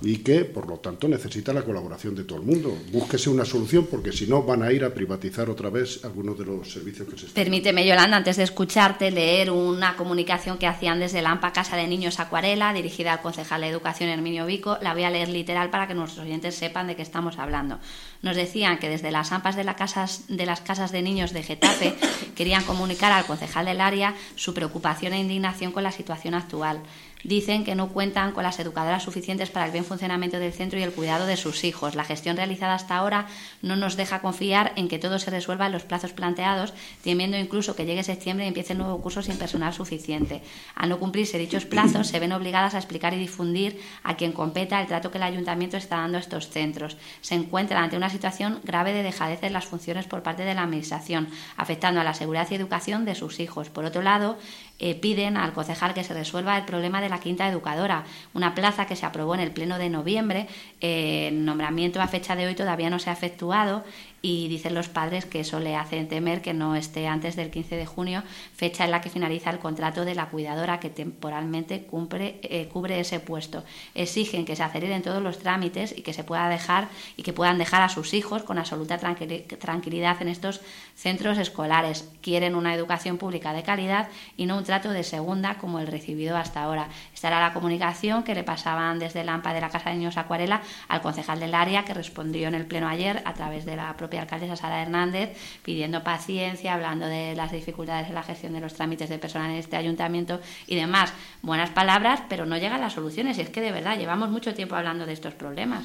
y que, por lo tanto, necesita la colaboración de todo el mundo. Búsquese una solución porque si no van a ir a privatizar otra vez algunos de los servicios que se están. Permíteme, Yolanda, antes de escucharte, leer una comunicación que hacían desde la AMPA Casa de Niños Acuarela, dirigida al concejal de Educación Herminio Vico. La voy a leer literal para que nuestros oyentes sepan de qué estamos hablando. Nos decían que desde las AMPAs de, la casas, de las casas de niños de Getafe querían comunicar al concejal del área su preocupación e indignación con la situación actual dicen que no cuentan con las educadoras suficientes para el bien funcionamiento del centro y el cuidado de sus hijos. La gestión realizada hasta ahora no nos deja confiar en que todo se resuelva en los plazos planteados, temiendo incluso que llegue septiembre y empiece el nuevo curso sin personal suficiente. Al no cumplirse dichos plazos, se ven obligadas a explicar y difundir a quien competa el trato que el ayuntamiento está dando a estos centros. Se encuentran ante una situación grave de dejadez en las funciones por parte de la Administración, afectando a la seguridad y educación de sus hijos. Por otro lado, eh, piden al concejal que se resuelva el problema de la quinta educadora, una plaza que se aprobó en el pleno de noviembre. Eh, el nombramiento a fecha de hoy todavía no se ha efectuado y dicen los padres que eso le hace temer que no esté antes del 15 de junio, fecha en la que finaliza el contrato de la cuidadora que temporalmente cumple, eh, cubre ese puesto. Exigen que se aceleren todos los trámites y que se pueda dejar y que puedan dejar a sus hijos con absoluta tranquilidad en estos centros escolares. Quieren una educación pública de calidad y no un trato de segunda como el recibido hasta ahora. Era la comunicación que le pasaban desde el AMPA de la Casa de Niños Acuarela al concejal del área que respondió en el pleno ayer a través de la propia alcaldesa Sara Hernández pidiendo paciencia, hablando de las dificultades en la gestión de los trámites de personal en este ayuntamiento y demás. Buenas palabras, pero no llegan las soluciones. Y es que de verdad llevamos mucho tiempo hablando de estos problemas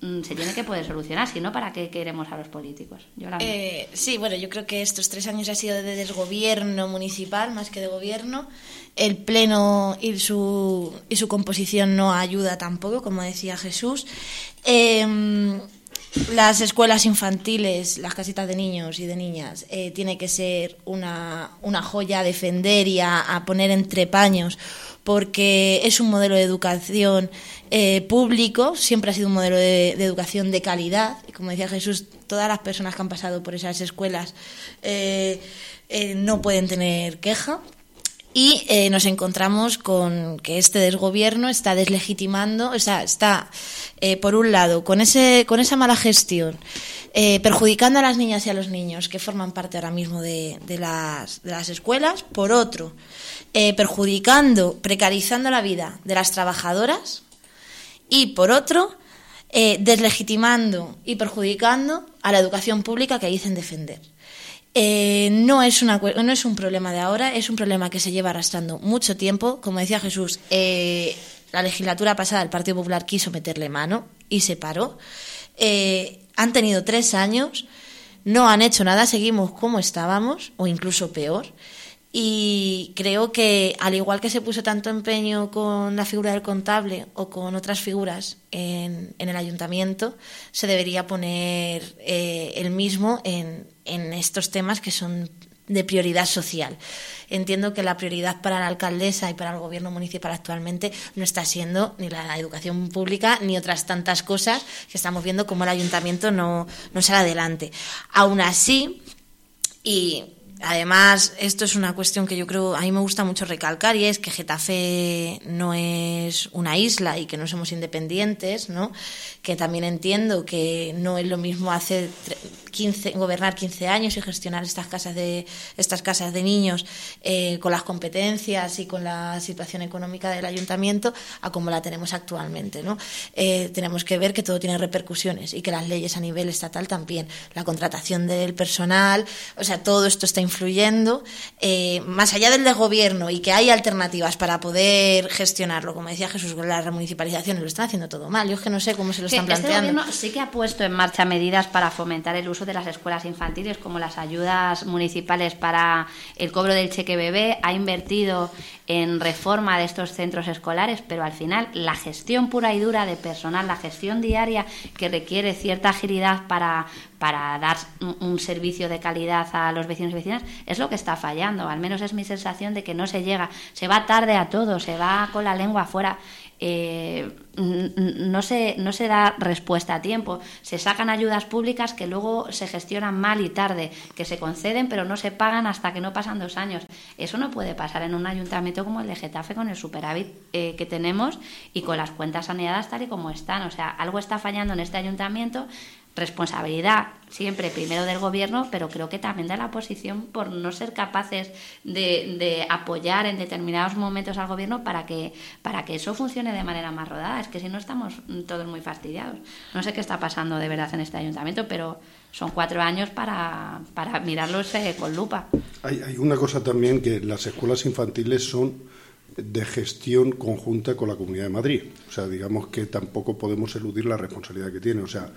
se tiene que poder solucionar, si no, ¿para qué queremos a los políticos? Eh, sí, bueno, yo creo que estos tres años ha sido de desgobierno municipal más que de gobierno. El pleno y su, y su composición no ayuda tampoco, como decía Jesús. Eh, las escuelas infantiles, las casitas de niños y de niñas, eh, tiene que ser una, una joya a defender y a, poner entre paños, porque es un modelo de educación eh, público, siempre ha sido un modelo de, educación de calidad. Y como decía Jesús, todas las personas que han pasado por esas escuelas eh, no pueden tener queja, y eh, nos encontramos con que este desgobierno está deslegitimando, o sea, está, eh, por un lado, con, ese, con esa mala gestión, eh, perjudicando a las niñas y a los niños que forman parte ahora mismo de, de, las, de las, escuelas, por otro, perjudicando, precarizando la vida de las trabajadoras y, por otro, deslegitimando y perjudicando a la educación pública que dicen defender. Eh, no, es una, no es un problema de ahora, es un problema que se lleva arrastrando mucho tiempo. Como decía Jesús, eh, la legislatura pasada el Partido Popular quiso meterle mano y se paró. Eh, han tenido tres años, no han hecho nada, seguimos como estábamos, o incluso peor. Y creo que, al igual que se puso tanto empeño con la figura del contable o con otras figuras en, el ayuntamiento, se debería poner eh, el mismo en, en estos temas que son de prioridad social. Entiendo que la prioridad para la alcaldesa y para el gobierno municipal actualmente no está siendo ni la educación pública ni otras tantas cosas que estamos viendo como el ayuntamiento no, no sale adelante. Aún así, y Además, esto es una cuestión que yo creo, a mí me gusta mucho recalcar y es que Getafe no es una isla y que no somos independientes, ¿no? Que también entiendo que no es lo mismo hacer 15, gobernar 15 años y gestionar estas casas de, estas casas de niños eh, con las competencias y con la situación económica del ayuntamiento a como la tenemos actualmente. ¿no? Eh, tenemos que ver que todo tiene repercusiones y que las leyes a nivel estatal también, la contratación del personal, o sea, todo esto está influyendo. Eh, más allá del desgobierno y que hay alternativas para poder gestionarlo, como decía Jesús, las remunicipalizaciones lo están haciendo todo mal. Yo es que no sé cómo se lo están este planteando. Este sí que ha puesto en marcha medidas para fomentar el uso de las escuelas infantiles, como las ayudas municipales para el cobro del cheque bebé, ha invertido en reforma de estos centros escolares, pero al final la gestión pura y dura de personal, la gestión diaria que requiere cierta agilidad para, para dar un servicio de calidad a los vecinos y vecinas, es lo que está fallando. Al menos es mi sensación de que no se llega, se va tarde a todo, se va con la lengua afuera. Eh, no, se, no se da respuesta a tiempo. Se sacan ayudas públicas que luego se gestionan mal y tarde, que se conceden pero no se pagan hasta que no pasan dos años. Eso no puede pasar en un ayuntamiento como el de Getafe con el superávit eh, que tenemos y con las cuentas saneadas tal y como están. O sea, algo está fallando en este ayuntamiento responsabilidad siempre primero del gobierno, pero creo que también de la oposición por no ser capaces de, apoyar en determinados momentos al gobierno para que, para que eso funcione de manera más rodada. Es que si no estamos todos muy fastidiados. No sé qué está pasando de verdad en este ayuntamiento, pero son cuatro años para, para mirarlos con lupa. Hay, hay una cosa también que las escuelas infantiles son de gestión conjunta con la Comunidad de Madrid. O sea, digamos que tampoco podemos eludir la responsabilidad que tiene. O sea,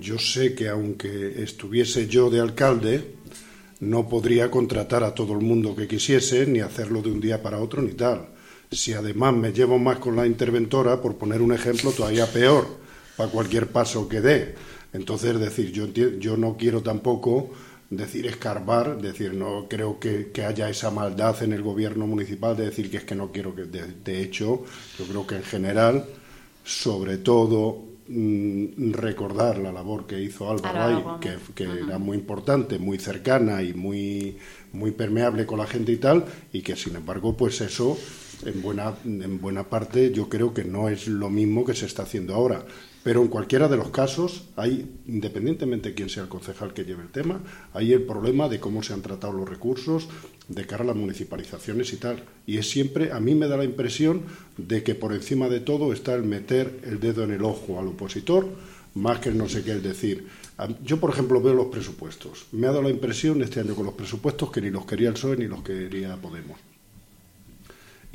yo sé que aunque estuviese yo de alcalde, no podría contratar a todo el mundo que quisiese, ni hacerlo de un día para otro, ni tal. Si además me llevo más con la interventora, por poner un ejemplo, todavía peor, para cualquier paso que dé. Entonces, es decir, yo, yo no quiero tampoco decir escarbar, decir no creo que, haya esa maldad en el gobierno municipal de decir que es que no quiero que de, hecho yo creo que en general sobre todo recordar la labor que hizo Álvaro que, que era muy importante, muy cercana y muy muy permeable con la gente y tal y que sin embargo pues eso en buena, en buena parte yo creo que no es lo mismo que se está haciendo ahora. Pero en cualquiera de los casos, hay, independientemente de quién sea el concejal que lleve el tema, hay el problema de cómo se han tratado los recursos de cara a las municipalizaciones y tal. Y es siempre, a mí me da la impresión de que por encima de todo está el meter el dedo en el ojo al opositor, más que el no sé qué, el decir. Yo, por ejemplo, veo los presupuestos. Me ha dado la impresión este año con los presupuestos que ni los quería el PSOE ni los quería Podemos.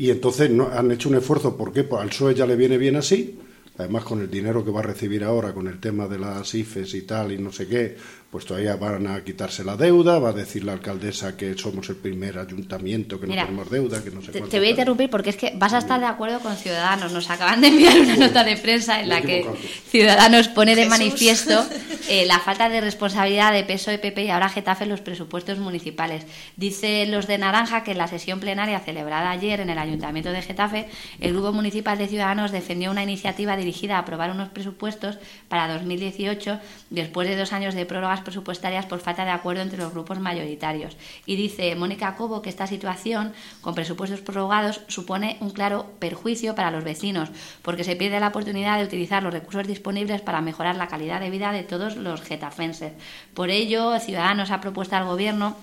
Y entonces no, han hecho un esfuerzo, ¿por qué? Pues al PSOE ya le viene bien así, además con el dinero que va a recibir ahora, con el tema de las IFES y tal, y no sé qué, pues todavía van a quitarse la deuda, va a decir la alcaldesa que somos el primer ayuntamiento que no tenemos deuda, que no sé te, te voy a interrumpir porque es que vas a estar de acuerdo con Ciudadanos. Nos acaban de enviar una nota de prensa en la que Ciudadanos pone de manifiesto eh, la falta de responsabilidad de peso de PP y ahora Getafe en los presupuestos municipales. Dice los de Naranja que en la sesión plenaria celebrada ayer en el Ayuntamiento de Getafe, el Grupo Municipal de Ciudadanos defendió una iniciativa dirigida a aprobar unos presupuestos para 2018 después de dos años de prórrogas presupuestarias por falta de acuerdo entre los grupos mayoritarios. Y dice Mónica Cobo que esta situación, con presupuestos prorrogados, supone un claro perjuicio para los vecinos, porque se pierde la oportunidad de utilizar los recursos disponibles para mejorar la calidad de vida de todos los getafenses. Por ello, Ciudadanos ha propuesto al Gobierno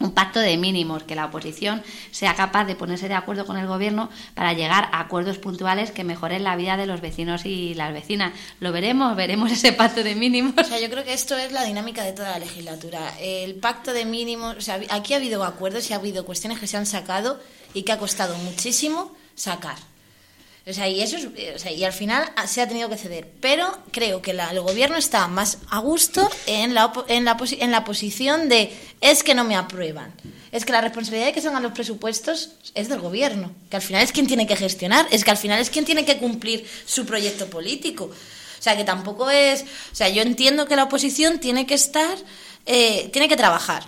un pacto de mínimos, que la oposición sea capaz de ponerse de acuerdo con el gobierno para llegar a acuerdos puntuales que mejoren la vida de los vecinos y las vecinas. Lo veremos, veremos ese pacto de mínimos. O sea, yo creo que esto es la dinámica de toda la legislatura. El pacto de mínimos, o sea, aquí ha habido acuerdos y ha habido cuestiones que se han sacado y que ha costado muchísimo sacar. O sea, y, eso y al final se ha tenido que ceder. Pero creo que el gobierno está más a gusto en la, en, la en la posición de es que no me aprueban. Es que la responsabilidad de que salgan los presupuestos es del gobierno, que al final es quien tiene que gestionar, es que al final es quien tiene que cumplir su proyecto político. O sea, que tampoco es... O sea, yo entiendo que la oposición tiene que estar, eh, tiene que trabajar.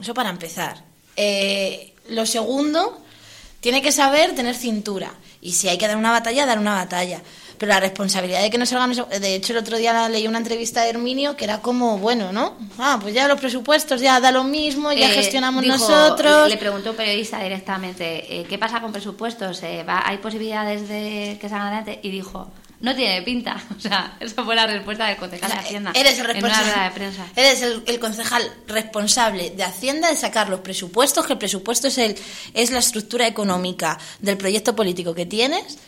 Eso para empezar. Eh, lo segundo, tiene que saber tener cintura. Y si hay que dar una batalla, dar una batalla. Pero la responsabilidad de que no salgan... De hecho, el otro día leí una entrevista de Herminio que era como, bueno, ¿no? Ah, pues ya los presupuestos ya da lo mismo, ya eh, gestionamos nosotros. Le preguntó un periodista directamente, eh, ¿qué pasa con presupuestos? Eh, ¿Hay posibilidades de que salgan adelante? Y dijo, no tiene pinta. O sea, esa fue la respuesta del concejal de Hacienda. Eres el responsable. De prensa. Eres el, concejal responsable de Hacienda de sacar los presupuestos, que el presupuesto es, el, es la estructura económica del proyecto político que tienes.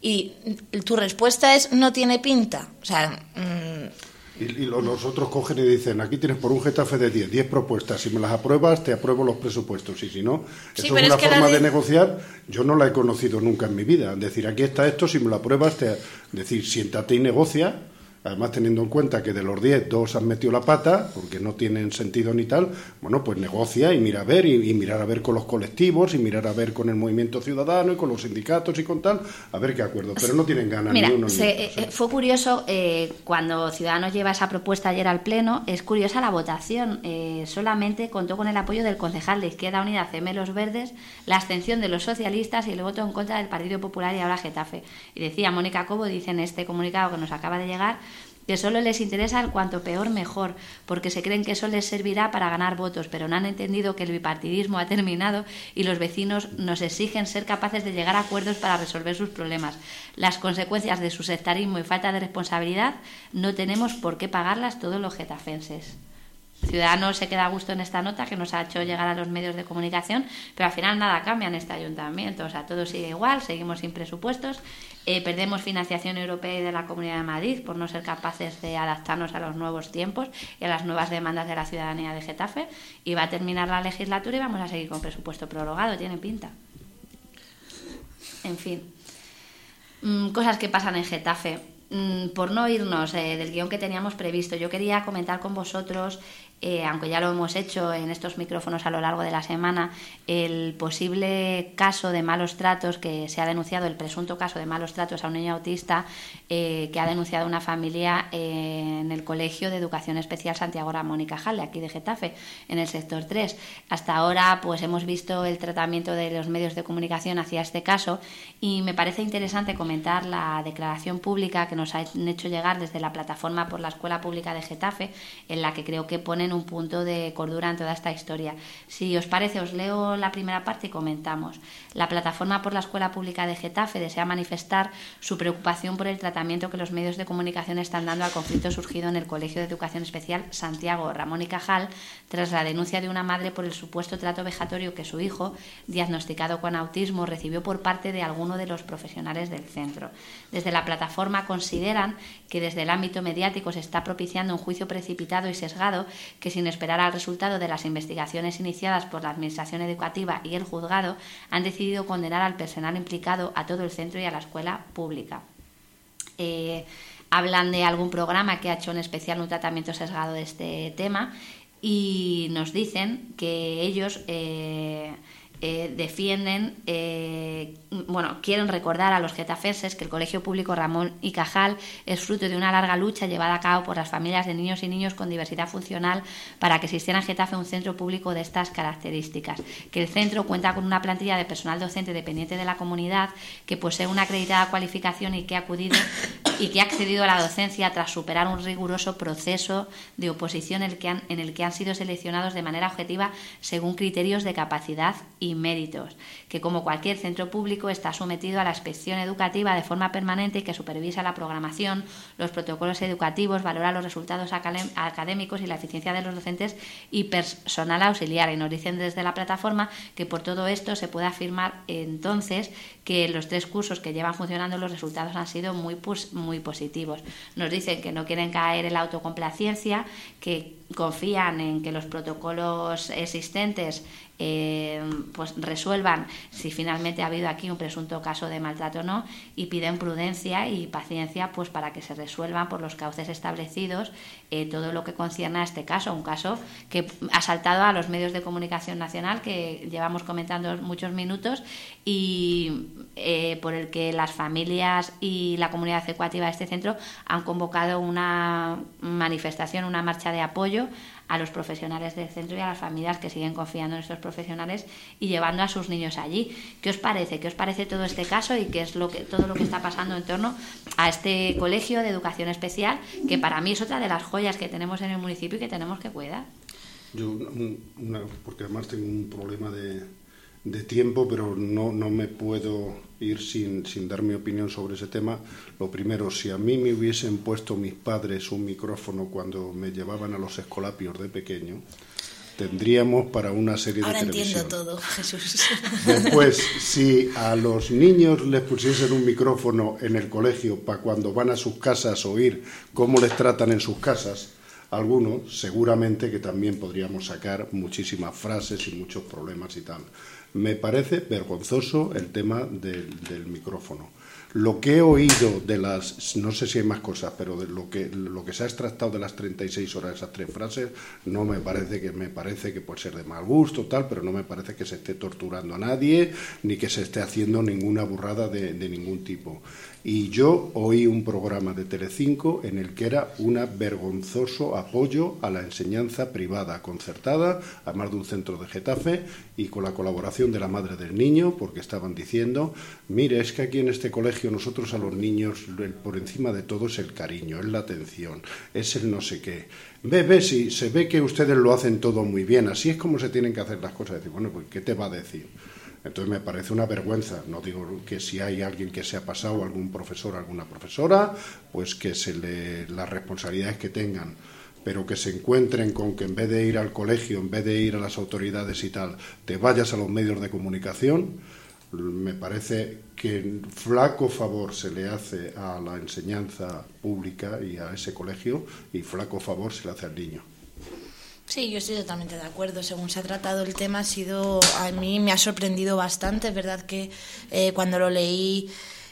Y tu respuesta es no tiene pinta. O sea, y, los otros cogen y dicen, aquí tienes por un Getafe de 10, 10 propuestas, si me las apruebas te apruebo los presupuestos. Y si no, eso es una forma de... negociar, yo no la he conocido nunca en mi vida, decir, aquí está esto, si me lo apruebas, te... decir, siéntate y negocia, Además, teniendo en cuenta que de los 10, dos han metido la pata, porque no tienen sentido ni tal, bueno, pues negocia y mira a ver, y, mirar a ver con los colectivos, y mirar a ver con el movimiento ciudadano, y con los sindicatos y con tal, a ver qué acuerdo. Pero no tienen ganas ni uno ni eh, eh, Fue curioso, eh, cuando Ciudadanos lleva esa propuesta ayer al Pleno, es curiosa la votación. solamente contó con el apoyo del concejal de Izquierda Unida, CM Los Verdes, la abstención de los socialistas y el voto en contra del Partido Popular y ahora Getafe. Y decía Mónica Cobo, dice en este comunicado que nos acaba de llegar, que solo les interesa el cuanto peor mejor, porque se creen que eso les servirá para ganar votos, pero no han entendido que el bipartidismo ha terminado y los vecinos nos exigen ser capaces de llegar a acuerdos para resolver sus problemas. Las consecuencias de su sectarismo y falta de responsabilidad no tenemos por qué pagarlas todos los getafenses. Ciudadanos se queda a gusto en esta nota que nos ha hecho llegar a los medios de comunicación, pero al final nada cambia en este ayuntamiento, o sea, todo sigue igual, seguimos sin presupuestos, eh, perdemos financiación europea y de la Comunidad de Madrid por no ser capaces de adaptarnos a los nuevos tiempos y a las nuevas demandas de la ciudadanía de Getafe, y va a terminar la legislatura y vamos a seguir con presupuesto prorrogado, tiene pinta. En fin, mm, cosas que pasan en Getafe. Mm, por no irnos eh, del guion que teníamos previsto, yo quería comentar con vosotros eh, aunque ya lo hemos hecho en estos micrófonos a lo largo de la semana, el posible caso de malos tratos que se ha denunciado, el presunto caso de malos tratos a un niño autista eh, que ha denunciado una familia eh, en el Colegio de Educación Especial Santiago Ramón y Cajal, aquí de Getafe, en el sector 3. Hasta ahora pues hemos visto el tratamiento de los medios de comunicación hacia este caso y me parece interesante comentar la declaración pública que nos han hecho llegar desde la plataforma por la Escuela Pública de Getafe, en la que creo que ponen un punto de cordura en toda esta historia. Si os parece, os leo la primera parte y comentamos. La plataforma por la Escuela Pública de Getafe desea manifestar su preocupación por el tratamiento que los medios de comunicación están dando al conflicto surgido en el Colegio de Educación Especial Santiago Ramón y Cajal tras la denuncia de una madre por el supuesto trato vejatorio que su hijo, diagnosticado con autismo, recibió por parte de alguno de los profesionales del centro. Desde la plataforma consideran que desde el ámbito mediático se está propiciando un juicio precipitado y sesgado que sin esperar al resultado de las investigaciones iniciadas por la Administración Educativa y el juzgado, han decidido condenar al personal implicado, a todo el centro y a la escuela pública. Eh, hablan de algún programa que ha hecho en especial un tratamiento sesgado de este tema y nos dicen que ellos eh, eh, defienden, eh, bueno, quieren recordar a los getafenses que el Colegio Público Ramón y Cajal es fruto de una larga lucha llevada a cabo por las familias de niños y niños con diversidad funcional para que existiera en Getafe un centro público de estas características. Que el centro cuenta con una plantilla de personal docente dependiente de la comunidad que posee una acreditada cualificación y que ha acudido y que ha accedido a la docencia tras superar un riguroso proceso de oposición en el que han, en el que han sido seleccionados de manera objetiva según criterios de capacidad y méritos, que como cualquier centro público está sometido a la inspección educativa de forma permanente y que supervisa la programación, los protocolos educativos, valora los resultados académicos y la eficiencia de los docentes y personal auxiliar. Y nos dicen desde la plataforma que por todo esto se puede afirmar entonces que los tres cursos que llevan funcionando los resultados han sido muy, muy positivos. Nos dicen que no quieren caer en la autocomplacencia, que confían en que los protocolos existentes eh, pues resuelvan si finalmente ha habido aquí un presunto caso de maltrato o no y piden prudencia y paciencia pues para que se resuelvan por los cauces establecidos eh, todo lo que concierne a este caso, un caso que ha saltado a los medios de comunicación nacional que llevamos comentando muchos minutos y eh, por el que las familias y la comunidad educativa de este centro han convocado una manifestación, una marcha de apoyo a los profesionales del centro y a las familias que siguen confiando en estos profesionales y llevando a sus niños allí. ¿Qué os parece? ¿Qué os parece todo este caso y qué es lo que, todo lo que está pasando en torno a este colegio de educación especial que para mí es otra de las joyas que tenemos en el municipio y que tenemos que cuidar? Yo, porque además tengo un problema de, de tiempo, pero no, no me puedo ir sin, sin, dar mi opinión sobre ese tema. Lo primero, si a mí me hubiesen puesto mis padres un micrófono cuando me llevaban a los escolapios de pequeño, tendríamos para una serie Ahora de televisión. entiendo todo, Jesús. Después, si a los niños les pusiesen un micrófono en el colegio para cuando van a sus casas oír cómo les tratan en sus casas, algunos seguramente que también podríamos sacar muchísimas frases y muchos problemas y tal. Me parece vergonzoso el tema del, micrófono. Lo que he oído de las, no sé si hay más cosas, pero de lo que, lo que se ha extractado de las 36 horas, esas tres frases, no me parece que me parece que puede ser de mal gusto, tal, pero no me parece que se esté torturando a nadie, ni que se esté haciendo ninguna burrada de, de ningún tipo. Y yo oí un programa de Telecinco en el que era un vergonzoso apoyo a la enseñanza privada concertada, además de un centro de Getafe, y con la colaboración de la madre del niño, porque estaban diciendo, mire, es que aquí en este colegio nosotros a los niños, por encima de todo es el cariño, es la atención, es el no sé qué. Ve, ve, si se ve que ustedes lo hacen todo muy bien, así es como se tienen que hacer las cosas. Decir, bueno, pues, ¿qué te va a decir? Entonces me parece una vergüenza. No digo que si hay alguien que se ha pasado, algún profesor, alguna profesora, pues que se le las responsabilidades que tengan pero que se encuentren con que en vez de ir al colegio, en vez de ir a las autoridades y tal, te vayas a los medios de comunicación, me parece que flaco favor se le hace a la enseñanza pública y a ese colegio y flaco favor se le hace al niño. Sí, yo estoy totalmente de acuerdo. Según se ha tratado el tema, ha sido a mí me ha sorprendido bastante. Es verdad que eh, cuando lo leí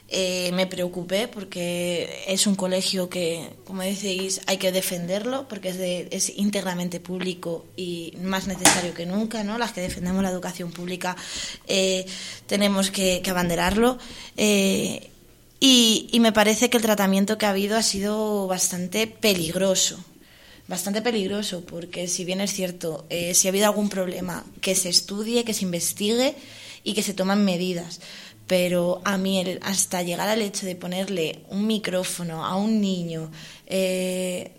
eh, me preocupé porque es un colegio que, como decís, hay que defenderlo porque es, de, es íntegramente público y más necesario que nunca, ¿no? Las que defendemos la educación pública eh, tenemos que, que abanderarlo. y, y me parece que el tratamiento que ha habido ha sido bastante peligroso bastante peligroso, porque si bien es cierto, eh, si ha habido algún problema, que se estudie, que se investigue y que se toman medidas. Pero a mí, hasta llegar al hecho de ponerle un micrófono a un niño, eh,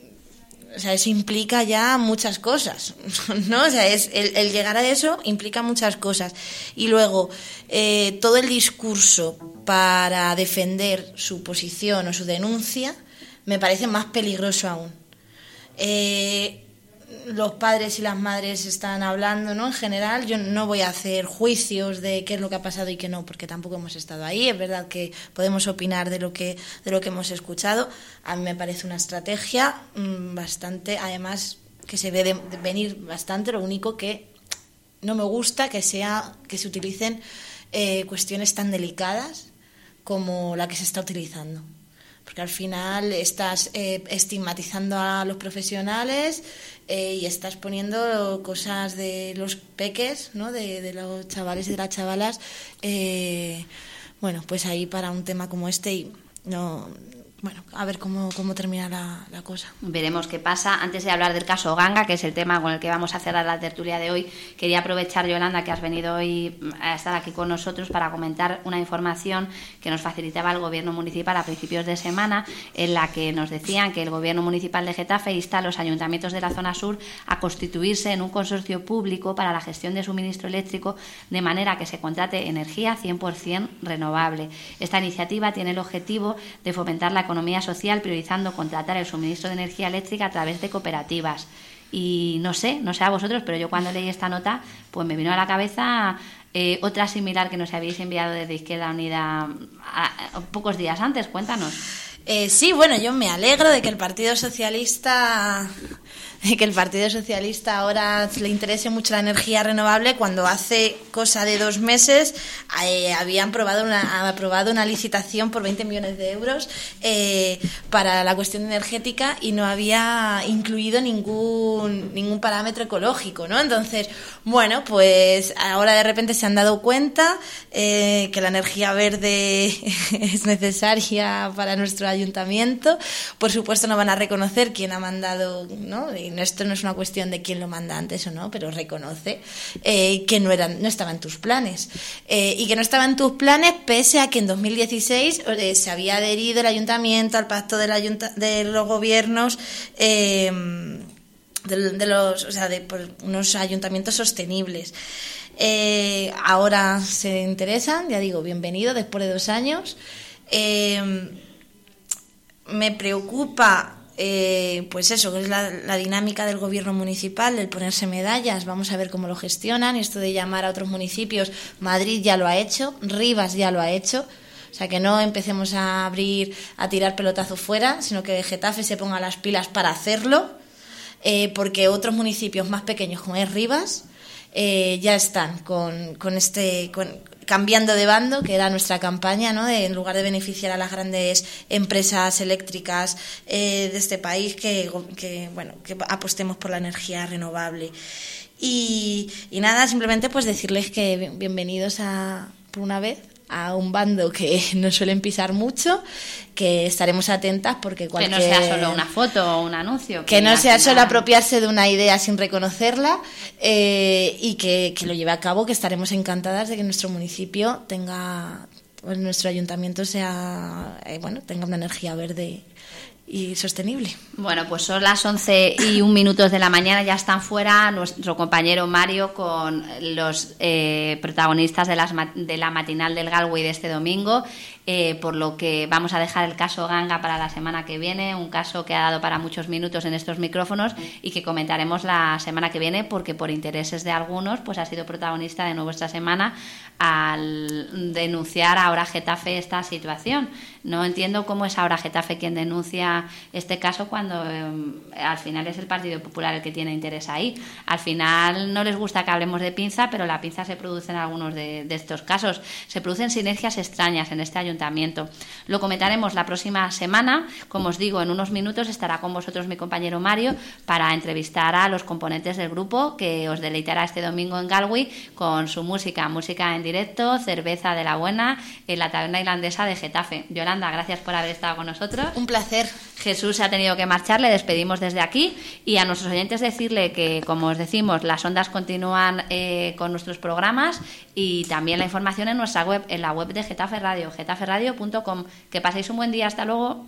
o sea, eso implica ya muchas cosas, ¿no? O sea, es, el, llegar a eso implica muchas cosas. Y luego, eh, todo el discurso para defender su posición o su denuncia me parece más peligroso aún eh, los padres y las madres están hablando, ¿no? En general, yo no voy a hacer juicios de qué es lo que ha pasado y qué no, porque tampoco hemos estado ahí. Es verdad que podemos opinar de lo que de lo que hemos escuchado. A mí me parece una estrategia mm, bastante, además que se ve de, venir bastante. Lo único que no me gusta que sea que se utilicen eh, cuestiones tan delicadas como la que se está utilizando porque al final estás eh, estigmatizando a los profesionales eh, y estás poniendo cosas de los peques, ¿no? de, los chavales y de las chavalas, eh, bueno, pues ahí para un tema como este y no, bueno, a ver cómo, cómo termina la, cosa. Veremos qué pasa. Antes de hablar del caso Ganga, que es el tema con el que vamos a cerrar la tertulia de hoy, quería aprovechar, Yolanda, que has venido hoy a estar aquí con nosotros para comentar una información que nos facilitaba el Gobierno Municipal a principios de semana, en la que nos decían que el Gobierno Municipal de Getafe insta a los ayuntamientos de la zona sur a constituirse en un consorcio público para la gestión de suministro eléctrico, de manera que se contrate energía 100% renovable. Esta iniciativa tiene el objetivo de fomentar la economía social priorizando contratar el suministro de energía eléctrica a través de cooperativas. Y no sé, no sé a vosotros, pero yo cuando leí esta nota, pues me vino a la cabeza eh, otra similar que nos habéis enviado desde Izquierda Unida pocos días antes. Cuéntanos. Eh, sí, bueno, yo me alegro de que el Partido Socialista que el Partido Socialista ahora le interese mucho la energía renovable cuando hace cosa de dos meses eh, habían aprobado una, aprobado una licitación por 20 millones de euros eh, para la cuestión energética y no había incluido ningún, ningún parámetro ecológico, ¿no? Entonces, bueno, pues ahora de repente se han dado cuenta eh, que la energía verde es necesaria para nuestro ayuntamiento. Por supuesto no van a reconocer quién ha mandado, ¿no? Esto no es una cuestión de quién lo manda antes o no, pero reconoce eh, que no, eran, no estaba en tus planes. Eh, y que no estaba en tus planes pese a que en 2016 eh, se había adherido el ayuntamiento al pacto de los gobiernos. De, los, o sea, de unos ayuntamientos sostenibles. ahora se interesan, ya digo, bienvenido después de dos años. me preocupa eh, pues eso, que es la, dinámica del gobierno municipal, el ponerse medallas, vamos a ver cómo lo gestionan, esto de llamar a otros municipios, Madrid ya lo ha hecho, Rivas ya lo ha hecho, o sea, que no empecemos a abrir, a tirar pelotazos fuera, sino que Getafe se ponga las pilas para hacerlo, eh, porque otros municipios más pequeños como es Rivas, eh, ya están con, con este, con, cambiando de bando, que era nuestra campaña, ¿no? en lugar de beneficiar a las grandes empresas eléctricas eh, de este país, que, bueno, que apostemos por la energía renovable. Y, y nada, simplemente pues decirles que bienvenidos a, por una vez a un bando que no suelen pisar mucho, que estaremos atentas porque cualquier... Que no sea solo una foto o un anuncio. Que, no sea solo apropiarse de una idea sin reconocerla eh, y que, lo lleve a cabo, que estaremos encantadas de que nuestro municipio tenga, pues, nuestro ayuntamiento sea, eh, bueno, tenga una energía verde y sostenible. Bueno, pues son las 11 y un minutos de la mañana, ya están fuera nuestro compañero Mario con los eh, protagonistas de, las, de la matinal del Galway de este domingo. Eh, por lo que vamos a dejar el caso Ganga para la semana que viene, un caso que ha dado para muchos minutos en estos micrófonos y que comentaremos la semana que viene porque por intereses de algunos pues ha sido protagonista de nuevo esta semana al denunciar ahora Getafe esta situación. No entiendo cómo es ahora Getafe quien denuncia este caso cuando em, al final es el Partido Popular el que tiene interés ahí. Al final no les gusta que hablemos de pinza, pero la pinza se produce en algunos de, estos casos. Se producen sinergias extrañas en este ayuntamiento. Lo comentaremos la próxima semana. Como os digo, en unos minutos estará con vosotros mi compañero Mario para entrevistar a los componentes del grupo que os deleitará este domingo en Galway con su música, música en directo, cerveza de la buena en la taberna irlandesa de Getafe. Yolanda, gracias por haber estado con nosotros. Un placer. Jesús se ha tenido que marchar, le despedimos desde aquí y a nuestros oyentes decirle que, como os decimos, las ondas continúan eh, con nuestros programas y también la información en nuestra web, en la web de Getafe Radio, getaferradio.com. Que paséis un buen día, hasta luego.